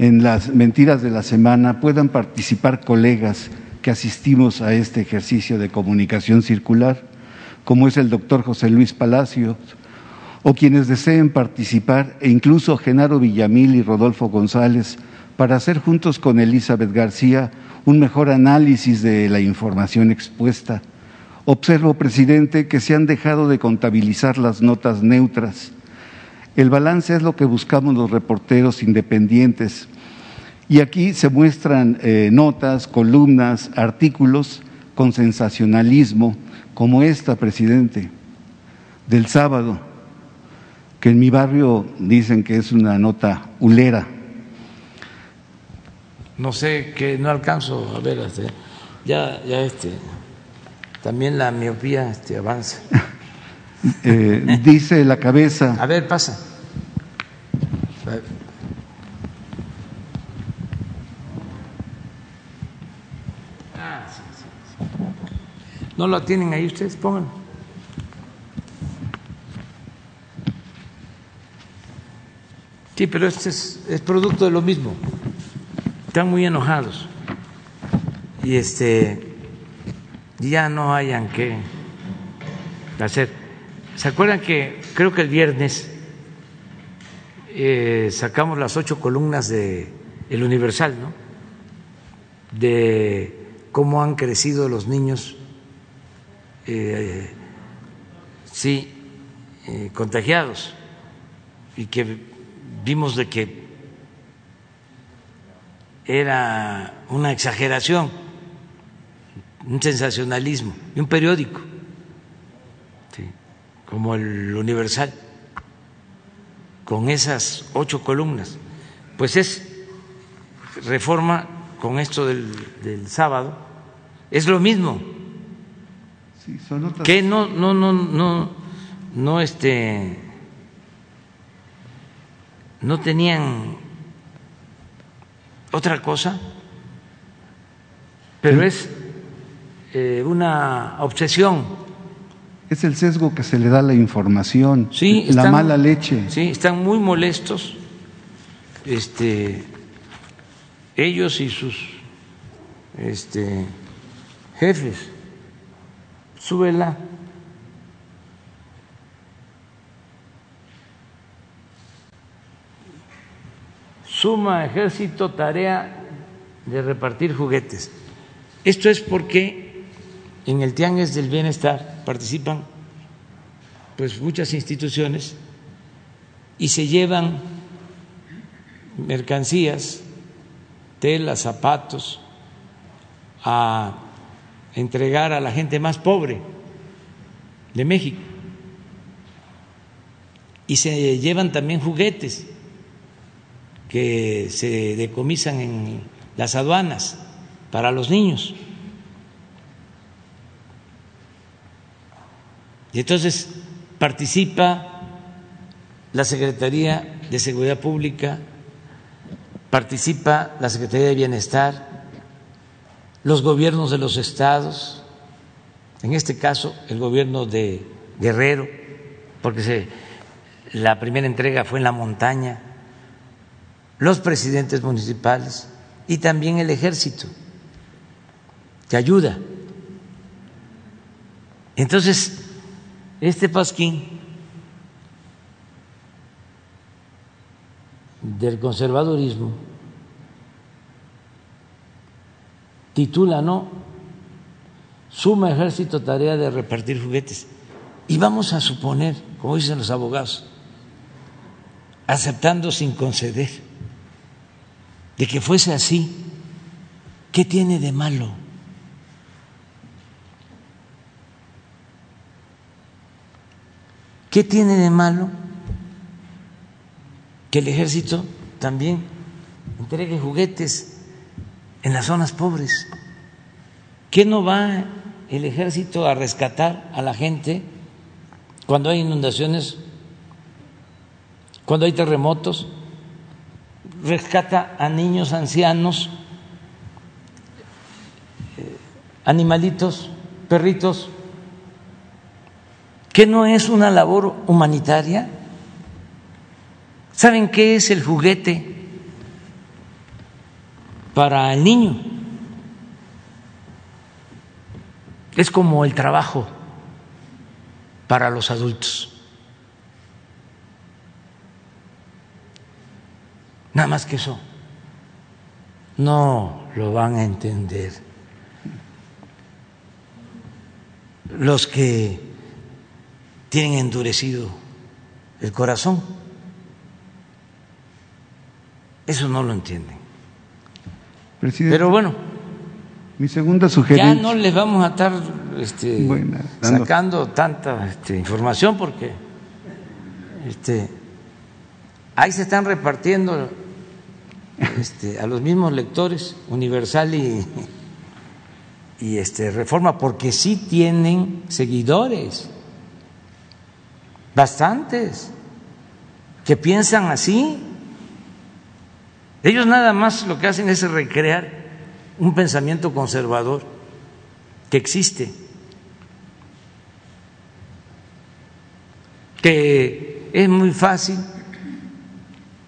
en las mentiras de la semana puedan participar colegas que asistimos a este ejercicio de comunicación circular, como es el doctor José Luis Palacios, o quienes deseen participar, e incluso Genaro Villamil y Rodolfo González, para hacer juntos con Elizabeth García un mejor análisis de la información expuesta. Observo, presidente, que se han dejado de contabilizar las notas neutras el balance es lo que buscamos los reporteros independientes. Y aquí se muestran eh, notas, columnas, artículos con sensacionalismo, como esta, presidente, del sábado, que en mi barrio dicen que es una nota ulera. No sé, que no alcanzo a ver, este, ya, ya este, también la miopía este, avanza. Eh, dice la cabeza. A ver, pasa. Ah, ¿No lo tienen ahí ustedes? Pongan. Sí, pero este es, producto de lo mismo. Están muy enojados. Y este ya no hayan que hacer. ¿Se acuerdan que creo que el viernes eh, sacamos las ocho columnas de El Universal, ¿no? De cómo han crecido los niños, eh, sí, eh, contagiados y que vimos de que era una exageración, un sensacionalismo, y un periódico como el Universal, con esas ocho columnas. Pues es reforma con esto del, sábado, es lo mismo. que no, no, no, no, no, este, no tenían otra cosa, pero es eh, una obsesión es el sesgo que se le da a la información, la mala leche. Sí, están muy molestos este, ellos y sus este, jefes. Súbela. Suma ejército tarea de repartir juguetes. Esto es porque en el Tianguis del Bienestar participan pues muchas instituciones y se llevan mercancías, telas, zapatos a entregar a la gente más pobre de México. Y se llevan también juguetes que se decomisan en las aduanas para los niños. Y entonces participa la Secretaría de Seguridad Pública, participa la Secretaría de Bienestar, los gobiernos de los estados, en este caso el gobierno de Guerrero, porque la primera entrega fue en la montaña, los presidentes municipales y también el ejército, que ayuda. Entonces, este pasquín del conservadurismo titula, ¿no? Suma ejército tarea de repartir juguetes. Y vamos a suponer, como dicen los abogados, aceptando sin conceder, de que fuese así, ¿qué tiene de malo? ¿Qué tiene de malo que el ejército también entregue juguetes en las zonas pobres? ¿Qué no va el ejército a rescatar a la gente cuando hay inundaciones, cuando hay terremotos? Rescata a niños, ancianos, eh, animalitos, perritos ¿Qué no es una labor humanitaria? ¿Saben qué es el juguete para el niño? Es como el trabajo para los adultos. Nada más que eso. No lo van a entender los que tienen endurecido el corazón. Eso no lo entienden. Pero bueno, mi segunda sugerencia. Ya no les vamos a estar este, sacando tanta este, información porque este, ahí se están repartiendo este, a los mismos lectores Universal y, y este, Reforma porque sí tienen seguidores bastantes, que piensan así. Ellos nada más lo que hacen es recrear un pensamiento conservador que existe, que es muy fácil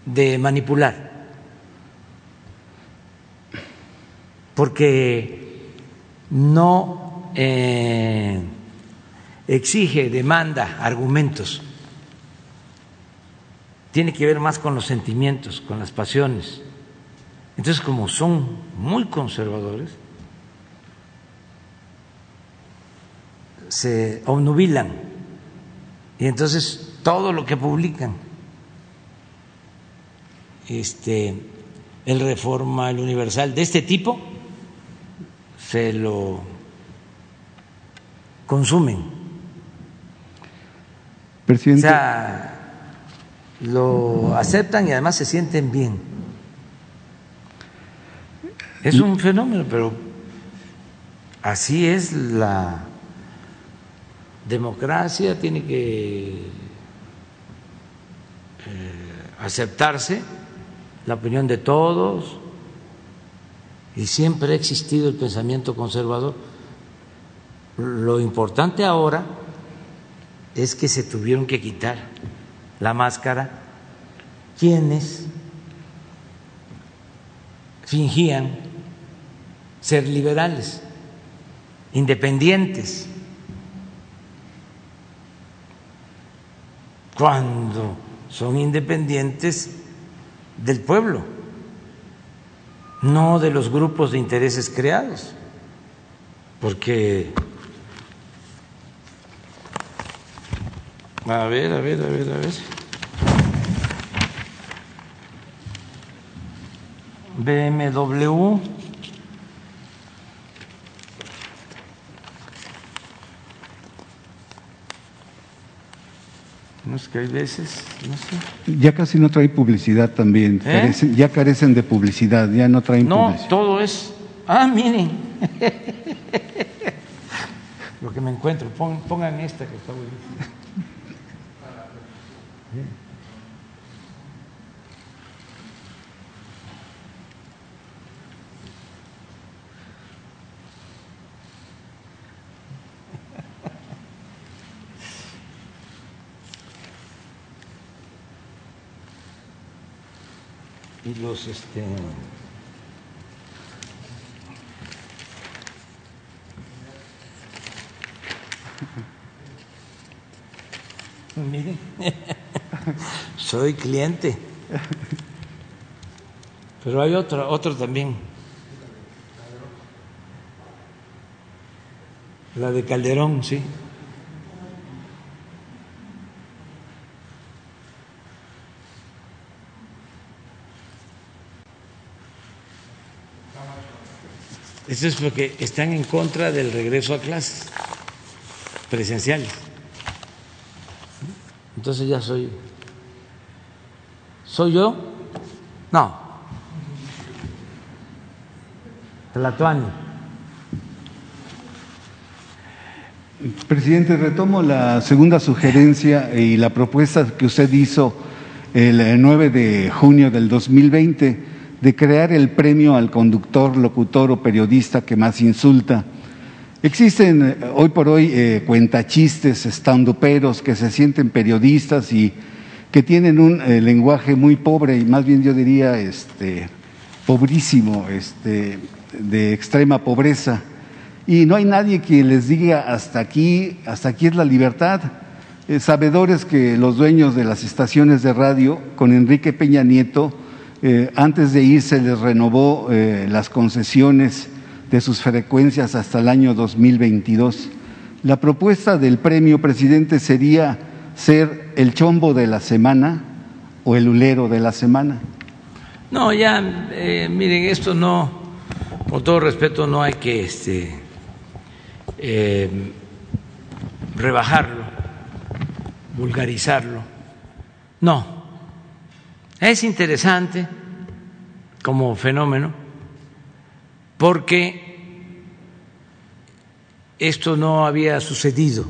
de manipular, porque no eh, exige, demanda argumentos. Tiene que ver más con los sentimientos, con las pasiones. Entonces, como son muy conservadores, se obnubilan y entonces todo lo que publican, este, el Reforma, el Universal, de este tipo, se lo consumen Presidente. O sea, lo aceptan y además se sienten bien. Es un fenómeno, pero así es la democracia, tiene que eh, aceptarse la opinión de todos y siempre ha existido el pensamiento conservador. Lo importante ahora es que se tuvieron que quitar la máscara quienes fingían ser liberales, independientes, cuando son independientes del pueblo, no de los grupos de intereses creados, porque... A ver, a ver, a ver, a ver. BMW. No es que hay veces, no sé. Ya casi no trae publicidad también. ¿Eh? Carecen- ya carecen de publicidad, ya no traen No, publicidad. todo es. Ah, miren. Lo que me encuentro. Pon- pongan esta que está buenísima. Y los este Miren, soy cliente. Pero hay otro, otro también. La de Calderón, sí. Eso es porque están en contra del regreso a clases presenciales. Entonces ya soy. ¿Soy yo? No. Tlatuani. Presidente, retomo la segunda sugerencia y la propuesta que usted hizo el eh, 9 de junio del 2020 de crear el premio al conductor, locutor o periodista que más insulta. Existen eh, hoy por hoy eh, cuentachistes, estandoperos que se sienten periodistas y que tienen un eh, lenguaje muy pobre y más bien yo diría este, pobrísimo, este, de extrema pobreza. Y no hay nadie que les diga hasta aquí, hasta aquí es la libertad. Eh, sabedores que los dueños de las estaciones de radio, con Enrique Peña Nieto, eh, antes de irse les renovó eh, las concesiones de sus frecuencias hasta el año 2022. La propuesta del premio, presidente, sería ser el chombo de la semana o el ulero de la semana. No, ya, eh, miren, esto no, con todo respeto, no hay que este, rebajarlo, vulgarizarlo. No, es interesante como fenómeno porque esto no había sucedido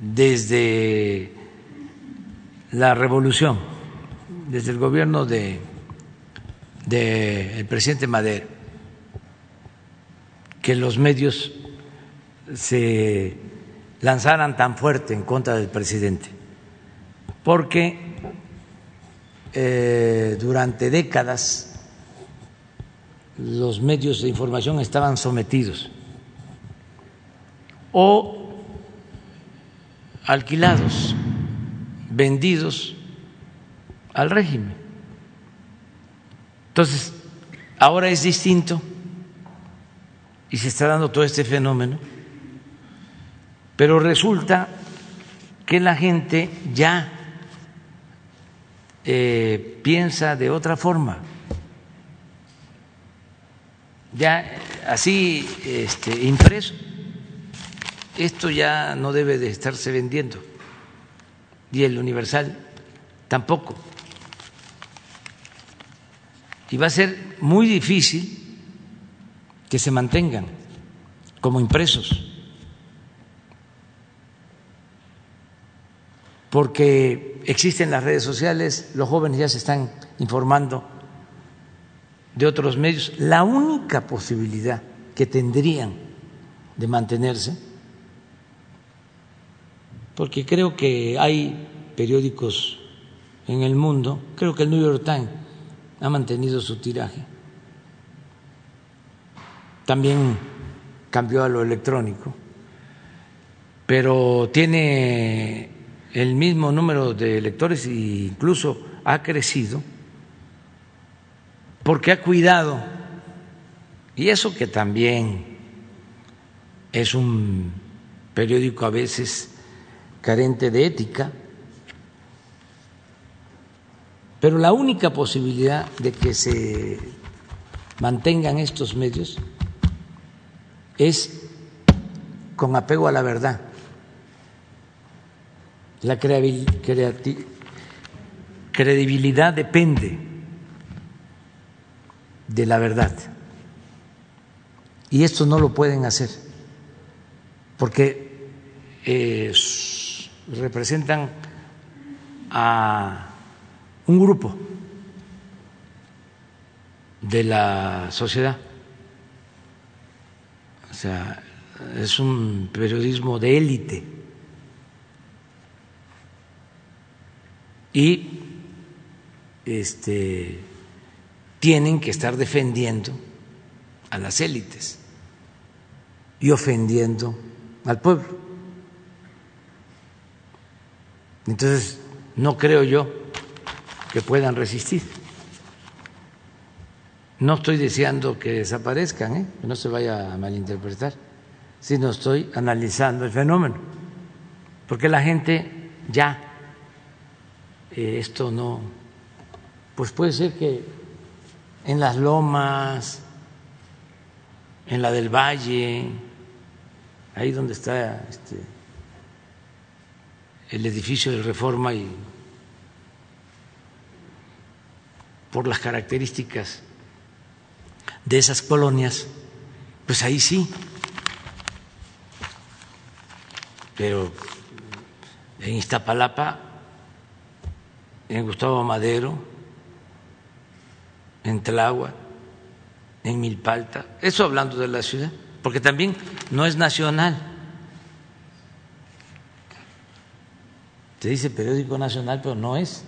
desde la revolución, desde el gobierno de, el presidente Madero, que los medios se lanzaran tan fuerte en contra del presidente, porque eh, durante décadas los medios de información estaban sometidos o alquilados, vendidos al régimen. Entonces, ahora es distinto y se está dando todo este fenómeno, pero resulta que la gente ya eh, piensa de otra forma. Ya así este, impreso, esto ya no debe de estarse vendiendo y el universal tampoco. Y va a ser muy difícil que se mantengan como impresos, porque existen las redes sociales, los jóvenes ya se están informando de otros medios. La única posibilidad que tendrían de mantenerse, porque creo que hay periódicos en el mundo, creo que el New York Times ha mantenido su tiraje, también cambió a lo electrónico, pero tiene el mismo número de lectores e incluso ha crecido porque ha cuidado, y eso que también es un periódico a veces carente de ética, pero la única posibilidad de que se mantengan estos medios es con apego a la verdad. La credibilidad depende de la verdad. Y esto no lo pueden hacer, porque eh, representan a un grupo de la sociedad. O sea, es un periodismo de élite. Y este, tienen que estar defendiendo a las élites y ofendiendo al pueblo. Entonces, no creo yo que puedan resistir. No estoy deseando que desaparezcan, ¿eh? que no se vaya a malinterpretar, sino estoy analizando el fenómeno, porque la gente ya, eh, esto no, pues puede ser que en las lomas, en la del valle, ahí donde está este, el edificio de reforma y por las características de esas colonias, pues ahí sí. Pero en Iztapalapa, en Gustavo Madero, en Tláhuac, en Milpalta, eso hablando de la ciudad, porque también no es nacional. Se dice periódico nacional, pero no es.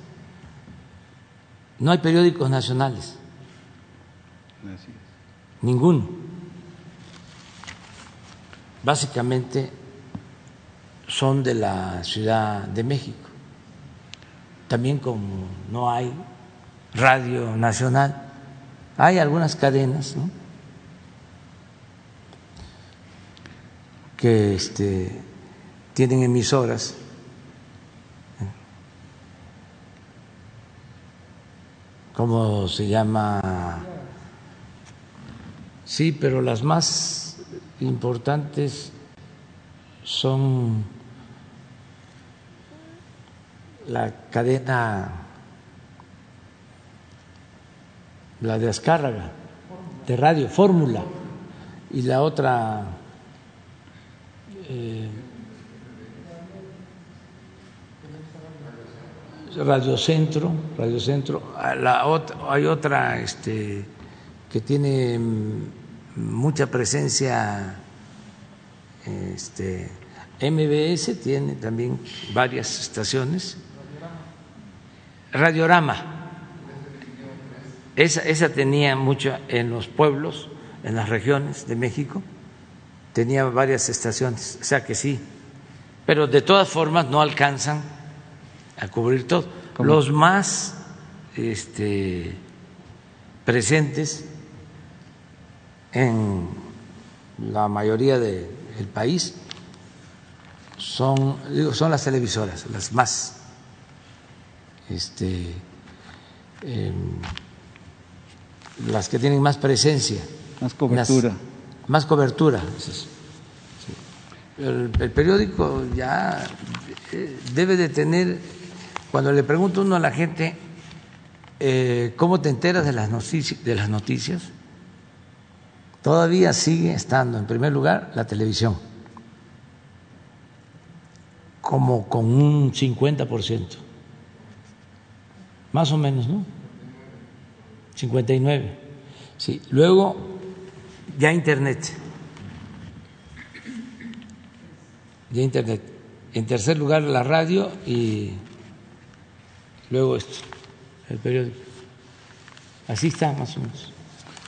No hay periódicos nacionales. Ninguno. Básicamente son de la Ciudad de México. También como no hay radio nacional, hay algunas cadenas que este, tienen emisoras ¿cómo se llama? Sí, pero las más importantes son la cadena, la de Azcárraga, de radio, Fórmula, y la otra... Eh, Radio Centro, Radio Centro, la hay otra este, que tiene mucha presencia, este, MBS tiene también varias estaciones, Radiorama, esa, esa tenía mucha en los pueblos, en las regiones de México, tenía varias estaciones, o sea que sí, pero de todas formas no alcanzan a cubrir todo. Los más este, presentes en la mayoría del país son, digo, son las televisoras, las más este, em, las que tienen más presencia. Más cobertura. más cobertura. El, el, periódico ya eh, debe de tener cuando le pregunto uno a la gente, eh, ¿cómo te enteras de las, noticias, de las noticias? Todavía sigue estando en primer lugar la televisión, como con un 50%, más o menos, ¿no? 59. Sí. Luego, ya Internet. Ya Internet. En tercer lugar, la radio y luego esto, el periódico. Así está más o menos.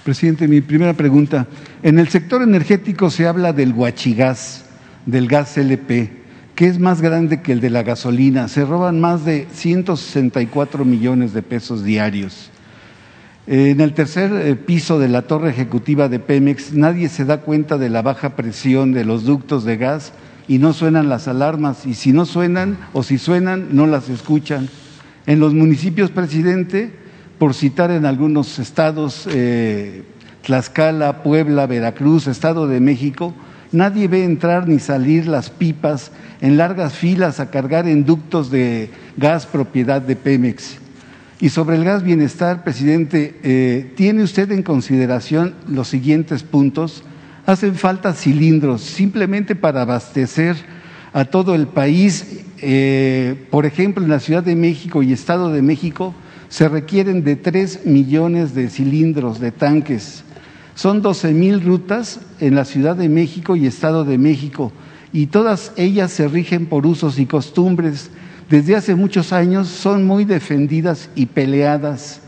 Presidente, mi primera pregunta. En el sector energético se habla del guachigás, del gas LP, que es más grande que el de la gasolina. Se roban más de 164 millones de pesos diarios. En el tercer eh, piso de la torre ejecutiva de Pemex nadie se da cuenta de la baja presión de los ductos de gas y no suenan las alarmas. Y si no suenan o si suenan, no las escuchan. En los municipios, presidente, por citar en algunos estados, eh, Tlaxcala, Puebla, Veracruz, Estado de México, nadie ve entrar ni salir las pipas en largas filas a cargar en ductos de gas propiedad de Pemex. Y sobre el gas bienestar, presidente, eh, ¿tiene usted en consideración los siguientes puntos? Hacen falta cilindros simplemente para abastecer a todo el país. Eh, por ejemplo, en la Ciudad de México y Estado de México se requieren de tres millones de cilindros, de tanques. Son 12 mil rutas en la Ciudad de México y Estado de México y todas ellas se rigen por usos y costumbres. Desde hace muchos años son muy defendidas y peleadas.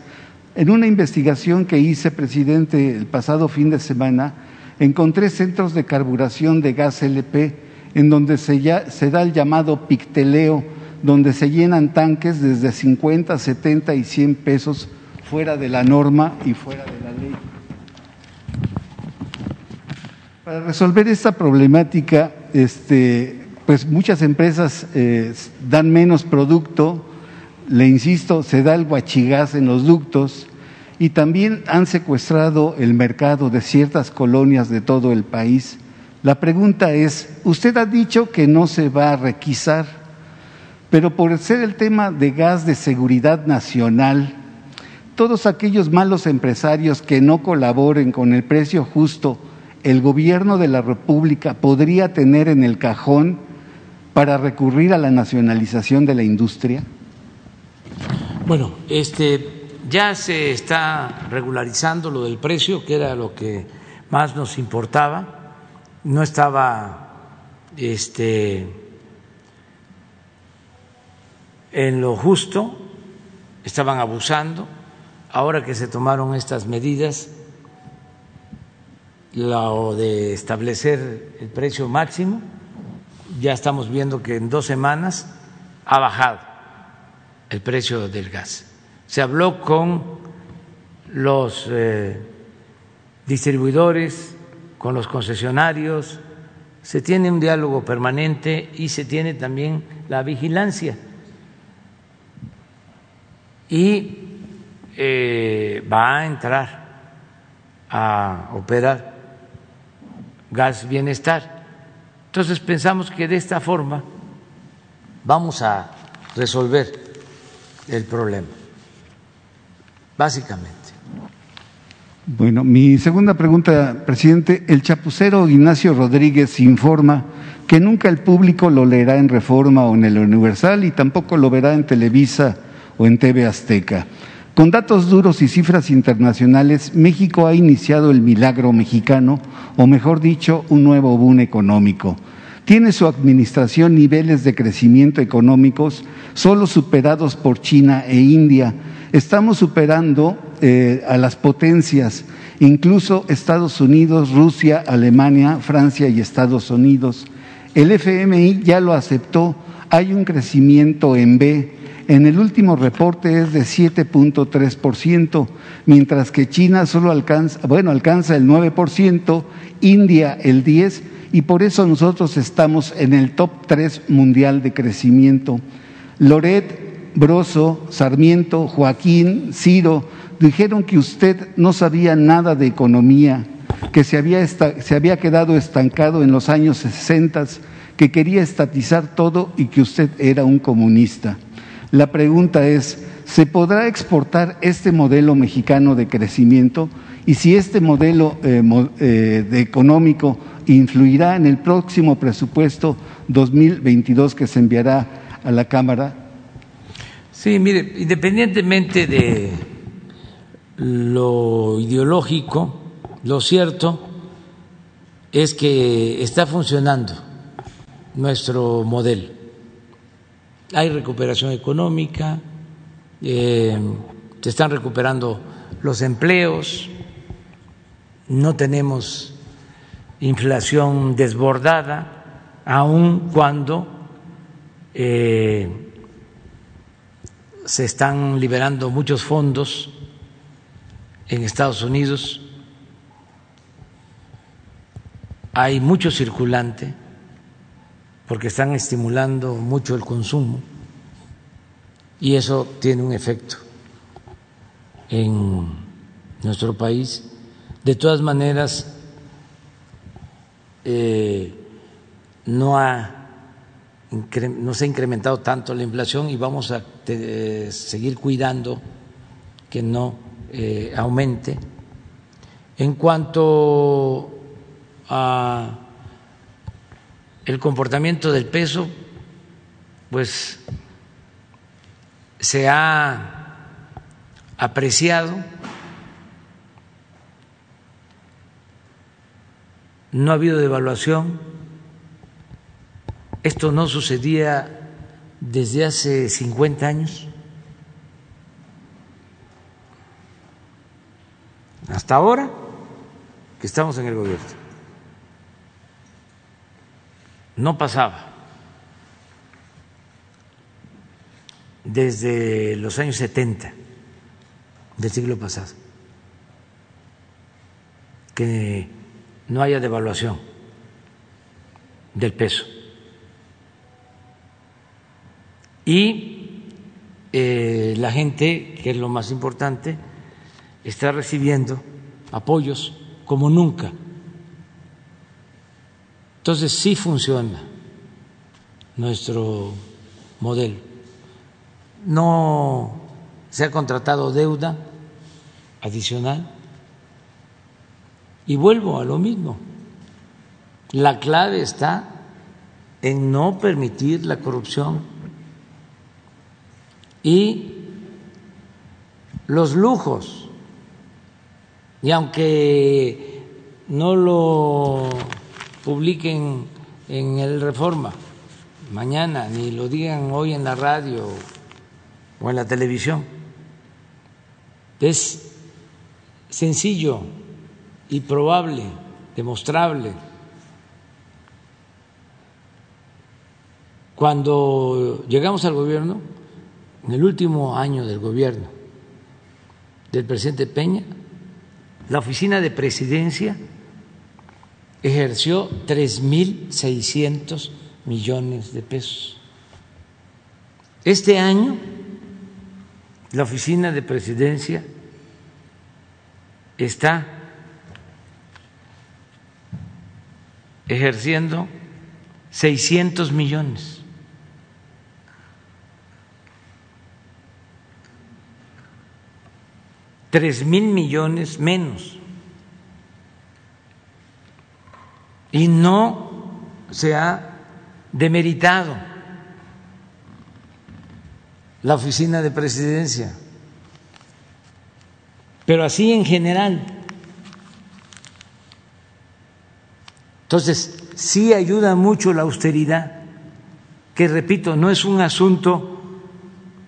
En una investigación que hice, presidente, el pasado fin de semana, encontré centros de carburación de gas LP en donde se, se da el llamado picteleo, donde se llenan tanques desde 50, 70 y 100 pesos fuera de la norma y fuera de la ley. Para resolver esta problemática, este, pues muchas empresas eh, dan menos producto, le insisto, se da el guachigás en los ductos y también han secuestrado el mercado de ciertas colonias de todo el país. La pregunta es, usted ha dicho que no se va a requisar, pero por ser el tema de gas de seguridad nacional, todos aquellos malos empresarios que no colaboren con el precio justo el gobierno de la República podría tener en el cajón para recurrir a la nacionalización de la industria? Bueno, este ya se está regularizando lo del precio, que era lo que más nos importaba. No estaba este en lo justo, estaban abusando. Ahora que se tomaron estas medidas, lo de establecer el precio máximo, ya estamos viendo que en dos semanas ha bajado el precio del gas. Se habló con los eh, distribuidores, con los concesionarios, se tiene un diálogo permanente y se tiene también la vigilancia. Y eh, va a entrar a operar gas bienestar. Entonces pensamos que de esta forma vamos a resolver el problema, básicamente. Bueno, mi segunda pregunta, presidente. El chapucero Ignacio Rodríguez informa que nunca el público lo leerá en Reforma o en el Universal y tampoco lo verá en Televisa o en TV Azteca. Con datos duros y cifras internacionales, México ha iniciado el milagro mexicano, o mejor dicho, un nuevo boom económico. Tiene su administración niveles de crecimiento económicos solo superados por China e India. Estamos superando eh, a las potencias, incluso Estados Unidos, Rusia, Alemania, Francia y Estados Unidos. El FMI ya lo aceptó, hay un crecimiento en B en el último reporte es de 7.3%, mientras que China solo alcanza, bueno, alcanza el 9%, India el 10%, y por eso nosotros estamos en el top 3 mundial de crecimiento. Loret, Broso, Sarmiento, Joaquín, Ciro dijeron que usted no sabía nada de economía, que se había, se había quedado estancado en los años 60, que quería estatizar todo y que usted era un comunista. La pregunta es, ¿se podrá exportar este modelo mexicano de crecimiento? Y si este modelo eh, eh, económico influirá en el próximo presupuesto 2022 que se enviará a la Cámara. Sí, mire, independientemente de lo ideológico, lo cierto es que está funcionando nuestro modelo hay recuperación económica, eh, se están recuperando los empleos, no tenemos inflación desbordada, aun cuando eh, se están liberando muchos fondos en Estados Unidos, hay mucho circulante porque están estimulando mucho el consumo y eso tiene un efecto en nuestro país. De todas maneras, eh, no, ha, no se ha incrementado tanto la inflación y vamos a seguir cuidando que no eh, aumente. En cuanto a el comportamiento del peso, pues se ha apreciado, no ha habido devaluación, esto no sucedía desde hace 50 años. Hasta ahora que estamos en el gobierno no pasaba. Desde los años 70 del siglo pasado, que no haya devaluación del peso. Y eh, la gente, que es lo más importante, está recibiendo apoyos como nunca entonces sí funciona nuestro modelo. No se ha contratado deuda adicional. Y vuelvo a lo mismo. La clave está en no permitir la corrupción y los lujos. Y aunque no lo publiquen en el Reforma mañana, ni lo digan hoy en la radio o en la televisión. Es sencillo y probable, demostrable. Cuando llegamos al gobierno, en el último año del gobierno del presidente Peña, la oficina de presidencia ejerció 3.600 millones de pesos. Este año, la oficina de presidencia está ejerciendo 600 millones. Tres mil millones menos. Y no se ha demeritado la oficina de presidencia, pero así en general. Entonces, sí ayuda mucho la austeridad, que repito, no es un asunto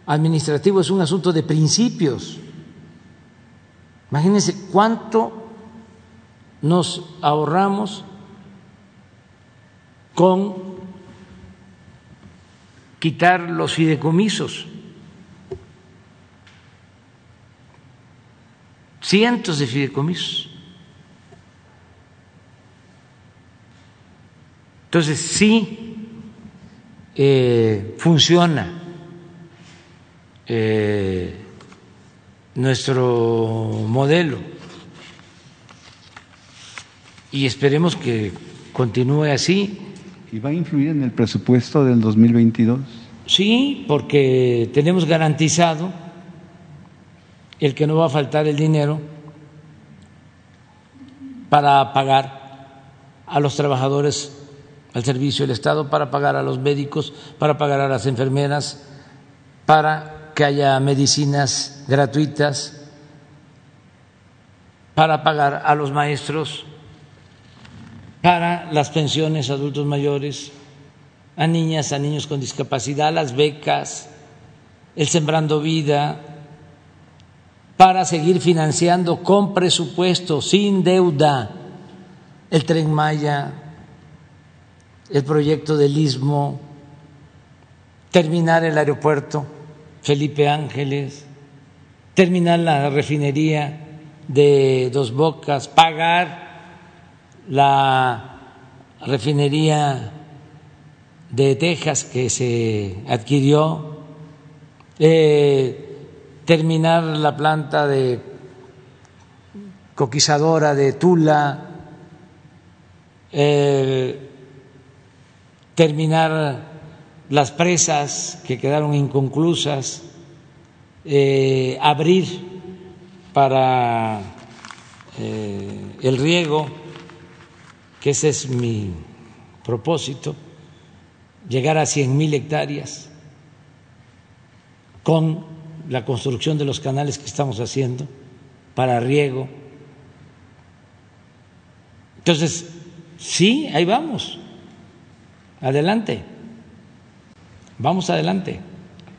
administrativo, es un asunto de principios. Imagínense cuánto nos ahorramos con quitar los fideicomisos. Cientos de fideicomisos. Entonces sí eh, funciona eh, nuestro modelo y esperemos que continúe así ¿Y va a influir en el presupuesto del 2022? Sí, porque tenemos garantizado el que no va a faltar el dinero para pagar a los trabajadores al servicio del Estado, para pagar a los médicos, para pagar a las enfermeras, para que haya medicinas gratuitas, para pagar a los maestros para las pensiones a adultos mayores, a niñas, a niños con discapacidad, las becas, el Sembrando Vida, para seguir financiando con presupuesto, sin deuda, el tren Maya, el proyecto del Istmo, terminar el aeropuerto Felipe Ángeles, terminar la refinería de Dos Bocas, pagar la refinería de Texas que se adquirió, eh, terminar la planta de coquizadora de Tula, eh, terminar las presas que quedaron inconclusas, eh, abrir para el riego, que ese es mi propósito llegar a 100 mil hectáreas con la construcción de los canales que estamos haciendo para riego. Entonces, sí, ahí vamos. Adelante. Vamos adelante.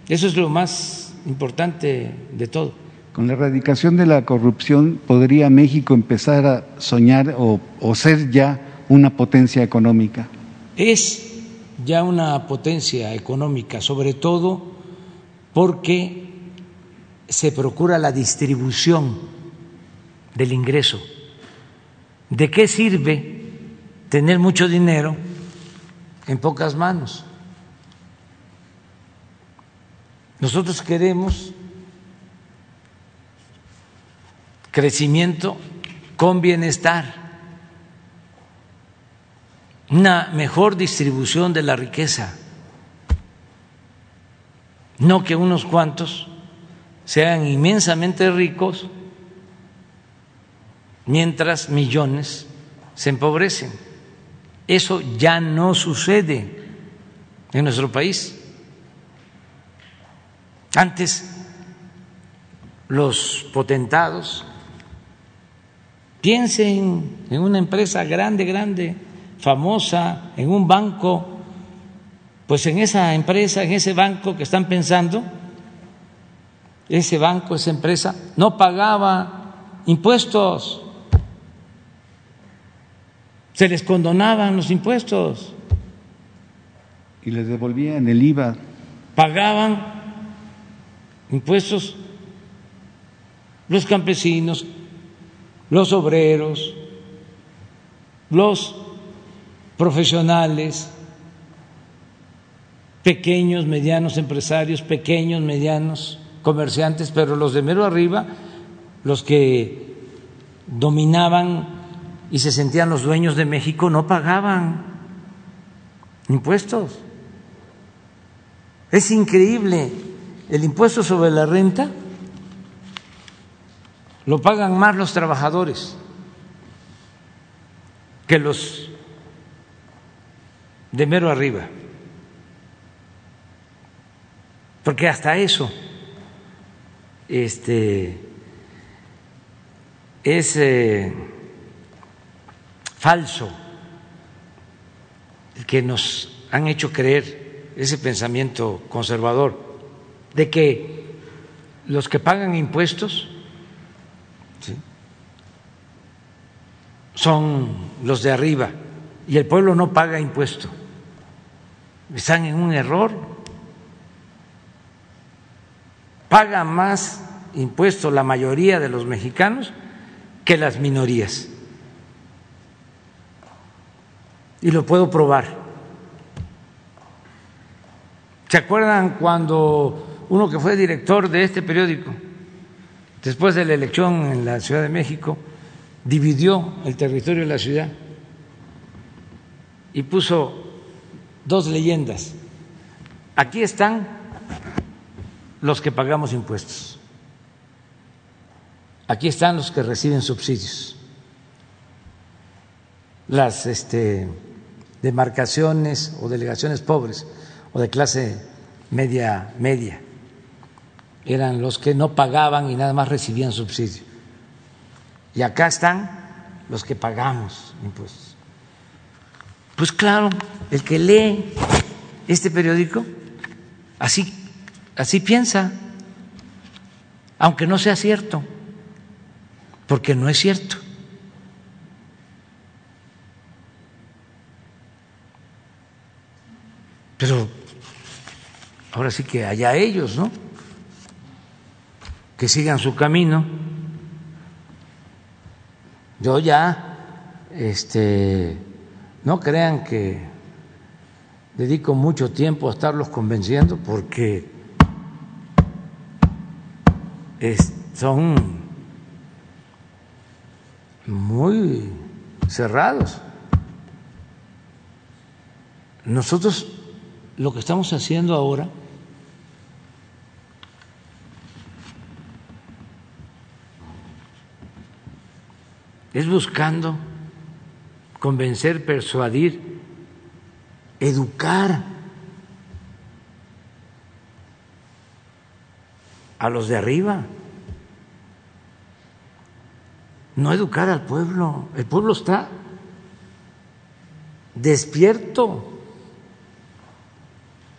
Eso es lo más importante de todo. Con la erradicación de la corrupción, ¿podría México empezar a soñar o, o ser ya una potencia económica? Es ya una potencia económica, sobre todo porque se procura la distribución del ingreso. ¿De qué sirve tener mucho dinero en pocas manos? Nosotros queremos crecimiento con bienestar una mejor distribución de la riqueza, no que unos cuantos sean inmensamente ricos mientras millones se empobrecen. Eso ya no sucede en nuestro país. Antes los potentados piensen en una empresa grande, grande, famosa en un banco, pues en esa empresa, en ese banco que están pensando, ese banco, esa empresa, no pagaba impuestos, se les condonaban los impuestos. Y les devolvían el IVA. Pagaban impuestos los campesinos, los obreros, los profesionales, pequeños, medianos empresarios, pequeños, medianos comerciantes, pero los de mero arriba, los que dominaban y se sentían los dueños de México, no pagaban impuestos. Es increíble, el impuesto sobre la renta lo pagan más los trabajadores que los de mero arriba. Porque hasta eso este, es eh, falso el que nos han hecho creer ese pensamiento conservador de que los que pagan impuestos son los de arriba y el pueblo no paga impuesto están en un error. Paga más impuestos la mayoría de los mexicanos que las minorías. Y lo puedo probar. ¿Se acuerdan cuando uno que fue director de este periódico, después de la elección en la Ciudad de México, dividió el territorio de la ciudad y puso dos leyendas. Aquí están los que pagamos impuestos. Aquí están los que reciben subsidios. Las este, demarcaciones o delegaciones pobres o de clase media media eran los que no pagaban y nada más recibían subsidio. Y acá están los que pagamos impuestos. Pues claro, el que lee este periódico así, así piensa, aunque no sea cierto, porque no es cierto. Pero ahora sí que allá ellos, ¿no? Que sigan su camino. Yo ya, este, no crean que dedico mucho tiempo a estarlos convenciendo porque son muy cerrados. Nosotros lo que estamos haciendo ahora es buscando convencer, persuadir, educar a los de arriba, no educar al pueblo. El pueblo está despierto,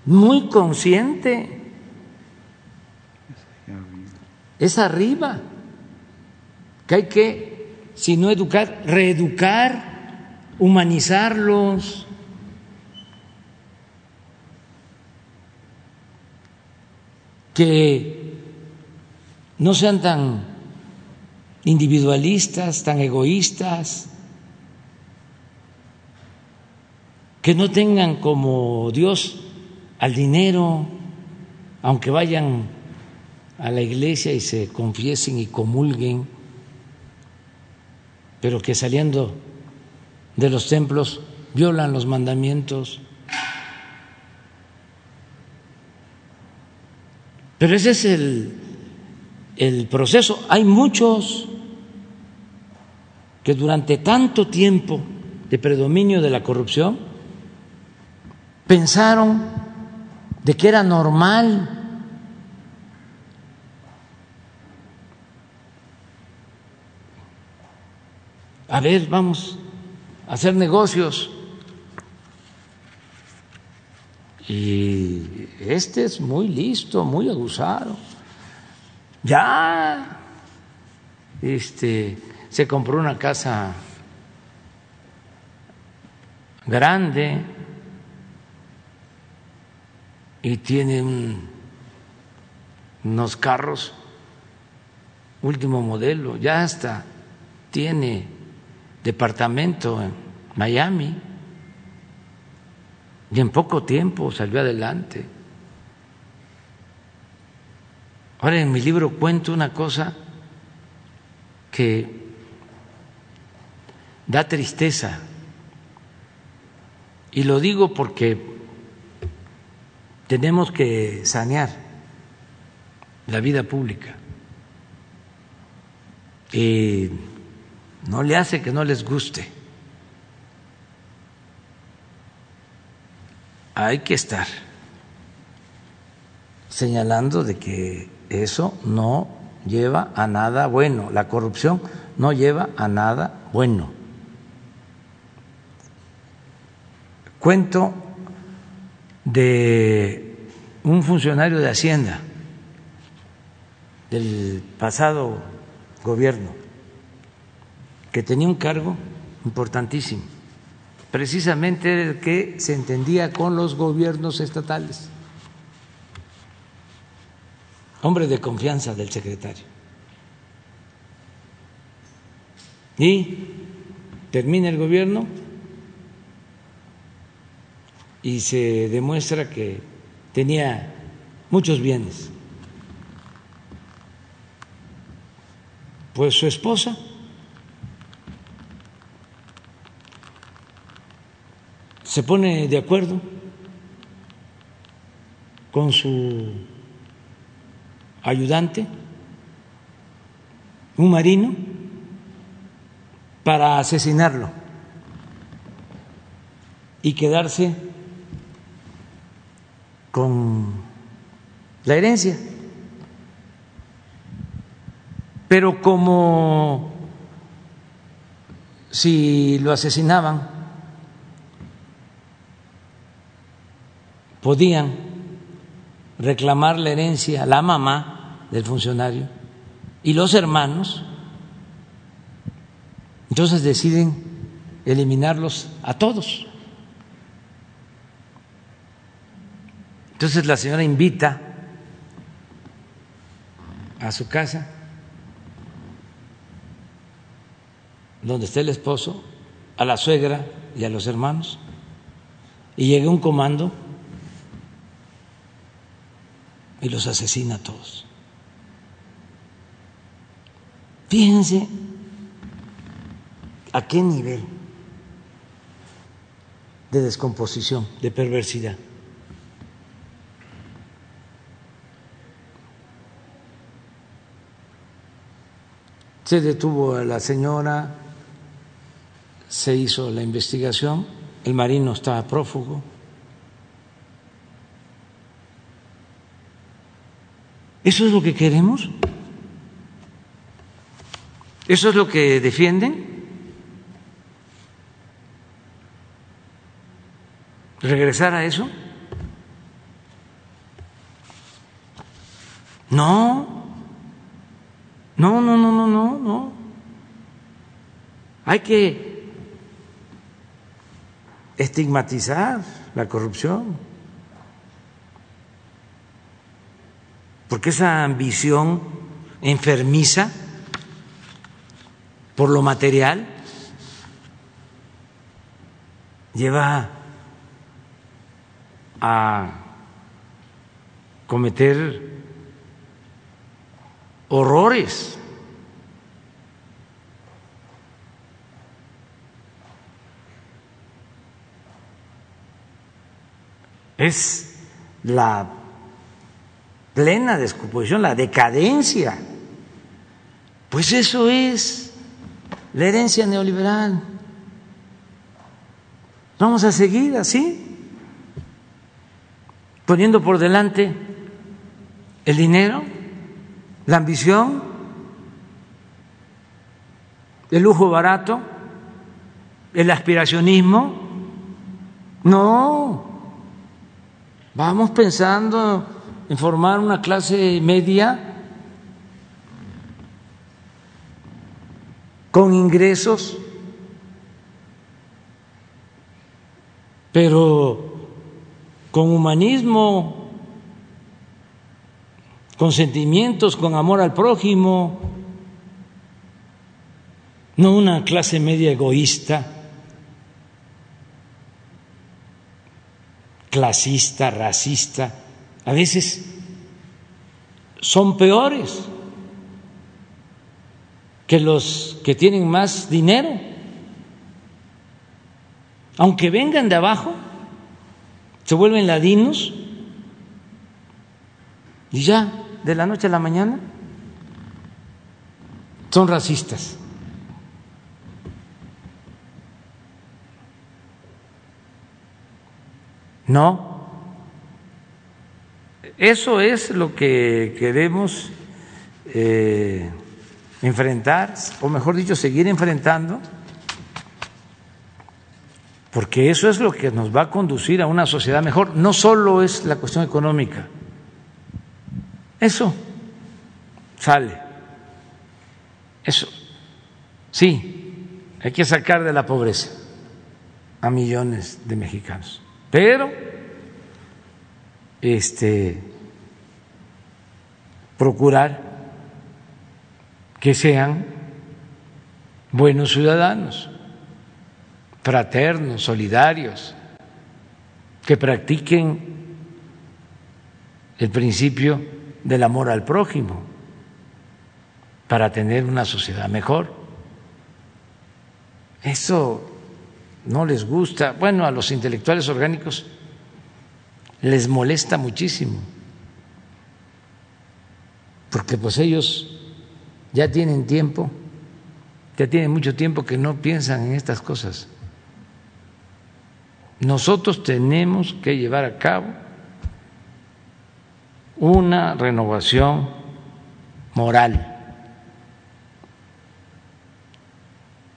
muy consciente. Es arriba, que hay que, si no educar, reeducar, humanizarlos. Que no sean tan individualistas, tan egoístas, que no tengan como Dios al dinero, aunque vayan a la iglesia y se confiesen y comulguen, pero que saliendo de los templos violan los mandamientos. Pero ese es el, el proceso. Hay muchos que durante tanto tiempo de predominio de la corrupción pensaron de que era normal a ver, vamos hacer negocios. Y este es muy listo, muy abusado ya este, se compró una casa grande y tiene unos carros último modelo, ya hasta tiene departamento en Miami y en poco tiempo salió adelante. Ahora en mi libro cuento una cosa que da tristeza y lo digo porque tenemos que sanear la vida pública. Y no le hace que no les guste. Hay que estar señalando de que eso no lleva a nada bueno. La corrupción no lleva a nada bueno. Cuento de un funcionario de Hacienda del pasado gobierno que tenía un cargo importantísimo, precisamente el que se entendía con los gobiernos estatales hombre de confianza del secretario. Y termina el gobierno y se demuestra que tenía muchos bienes. Pues su esposa se pone de acuerdo con su ayudante, un marino, para asesinarlo y quedarse con la herencia. Pero como si lo asesinaban, podían reclamar la herencia la mamá del funcionario y los hermanos, entonces deciden eliminarlos a todos. Entonces la señora invita a su casa donde está el esposo, a la suegra y a los hermanos, y llega un comando y los asesina a todos. Fíjense a qué nivel de descomposición, de perversidad. Se detuvo a la señora, se hizo la investigación, el marino estaba prófugo. ¿Eso es lo que queremos? ¿Eso es lo que defienden? ¿Regresar a eso? No. No, no, no, no, no, no. Hay que estigmatizar la corrupción. Porque esa ambición enfermiza por lo material lleva a cometer horrores. Es la plena descomposición, la decadencia. Pues eso es la herencia neoliberal. Vamos a seguir así, poniendo por delante el dinero la ambición, el lujo barato, el aspiracionismo. No, vamos pensando en formar una clase media con ingresos, pero con humanismo con sentimientos, con amor al prójimo, no una clase media egoísta, clasista, racista, a veces son peores que los que tienen más dinero, aunque vengan de abajo, se vuelven ladinos y ya de la noche a la mañana son racistas. No, eso es lo que queremos eh, enfrentar, o mejor dicho, seguir enfrentando, porque eso es lo que nos va a conducir a una sociedad mejor. No solo es la cuestión económica, eso sale. Eso. Sí, hay que sacar de la pobreza a millones de mexicanos. Pero este procurar que sean buenos ciudadanos, fraternos, solidarios, que practiquen el principio del amor al prójimo para tener una sociedad mejor. Eso no les gusta, bueno, a los intelectuales orgánicos les molesta muchísimo, porque pues ellos ya tienen tiempo, ya tienen mucho tiempo que no piensan en estas cosas. Nosotros tenemos que llevar a cabo una renovación moral.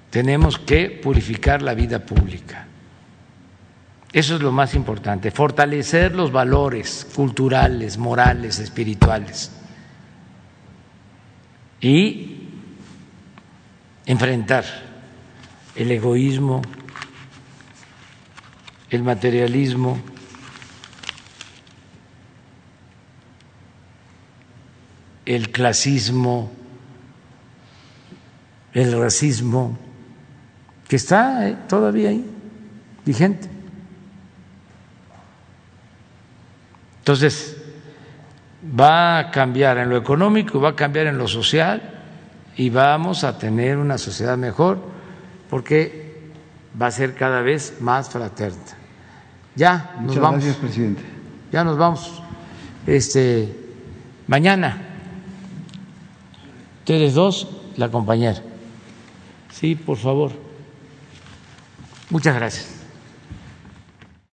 Tenemos que purificar la vida pública. Eso es lo más importante, fortalecer los valores culturales, morales, espirituales y enfrentar el egoísmo, el materialismo, el clasismo, el racismo, que está eh, todavía ahí, vigente. Entonces, va a cambiar en lo económico, va a cambiar en lo social y vamos a tener una sociedad mejor porque va a ser cada vez más fraterna. Ya nos vamos. Gracias, presidente. Ya nos vamos. Este mañana ustedes dos, la compañera. Sí, por favor. Muchas gracias.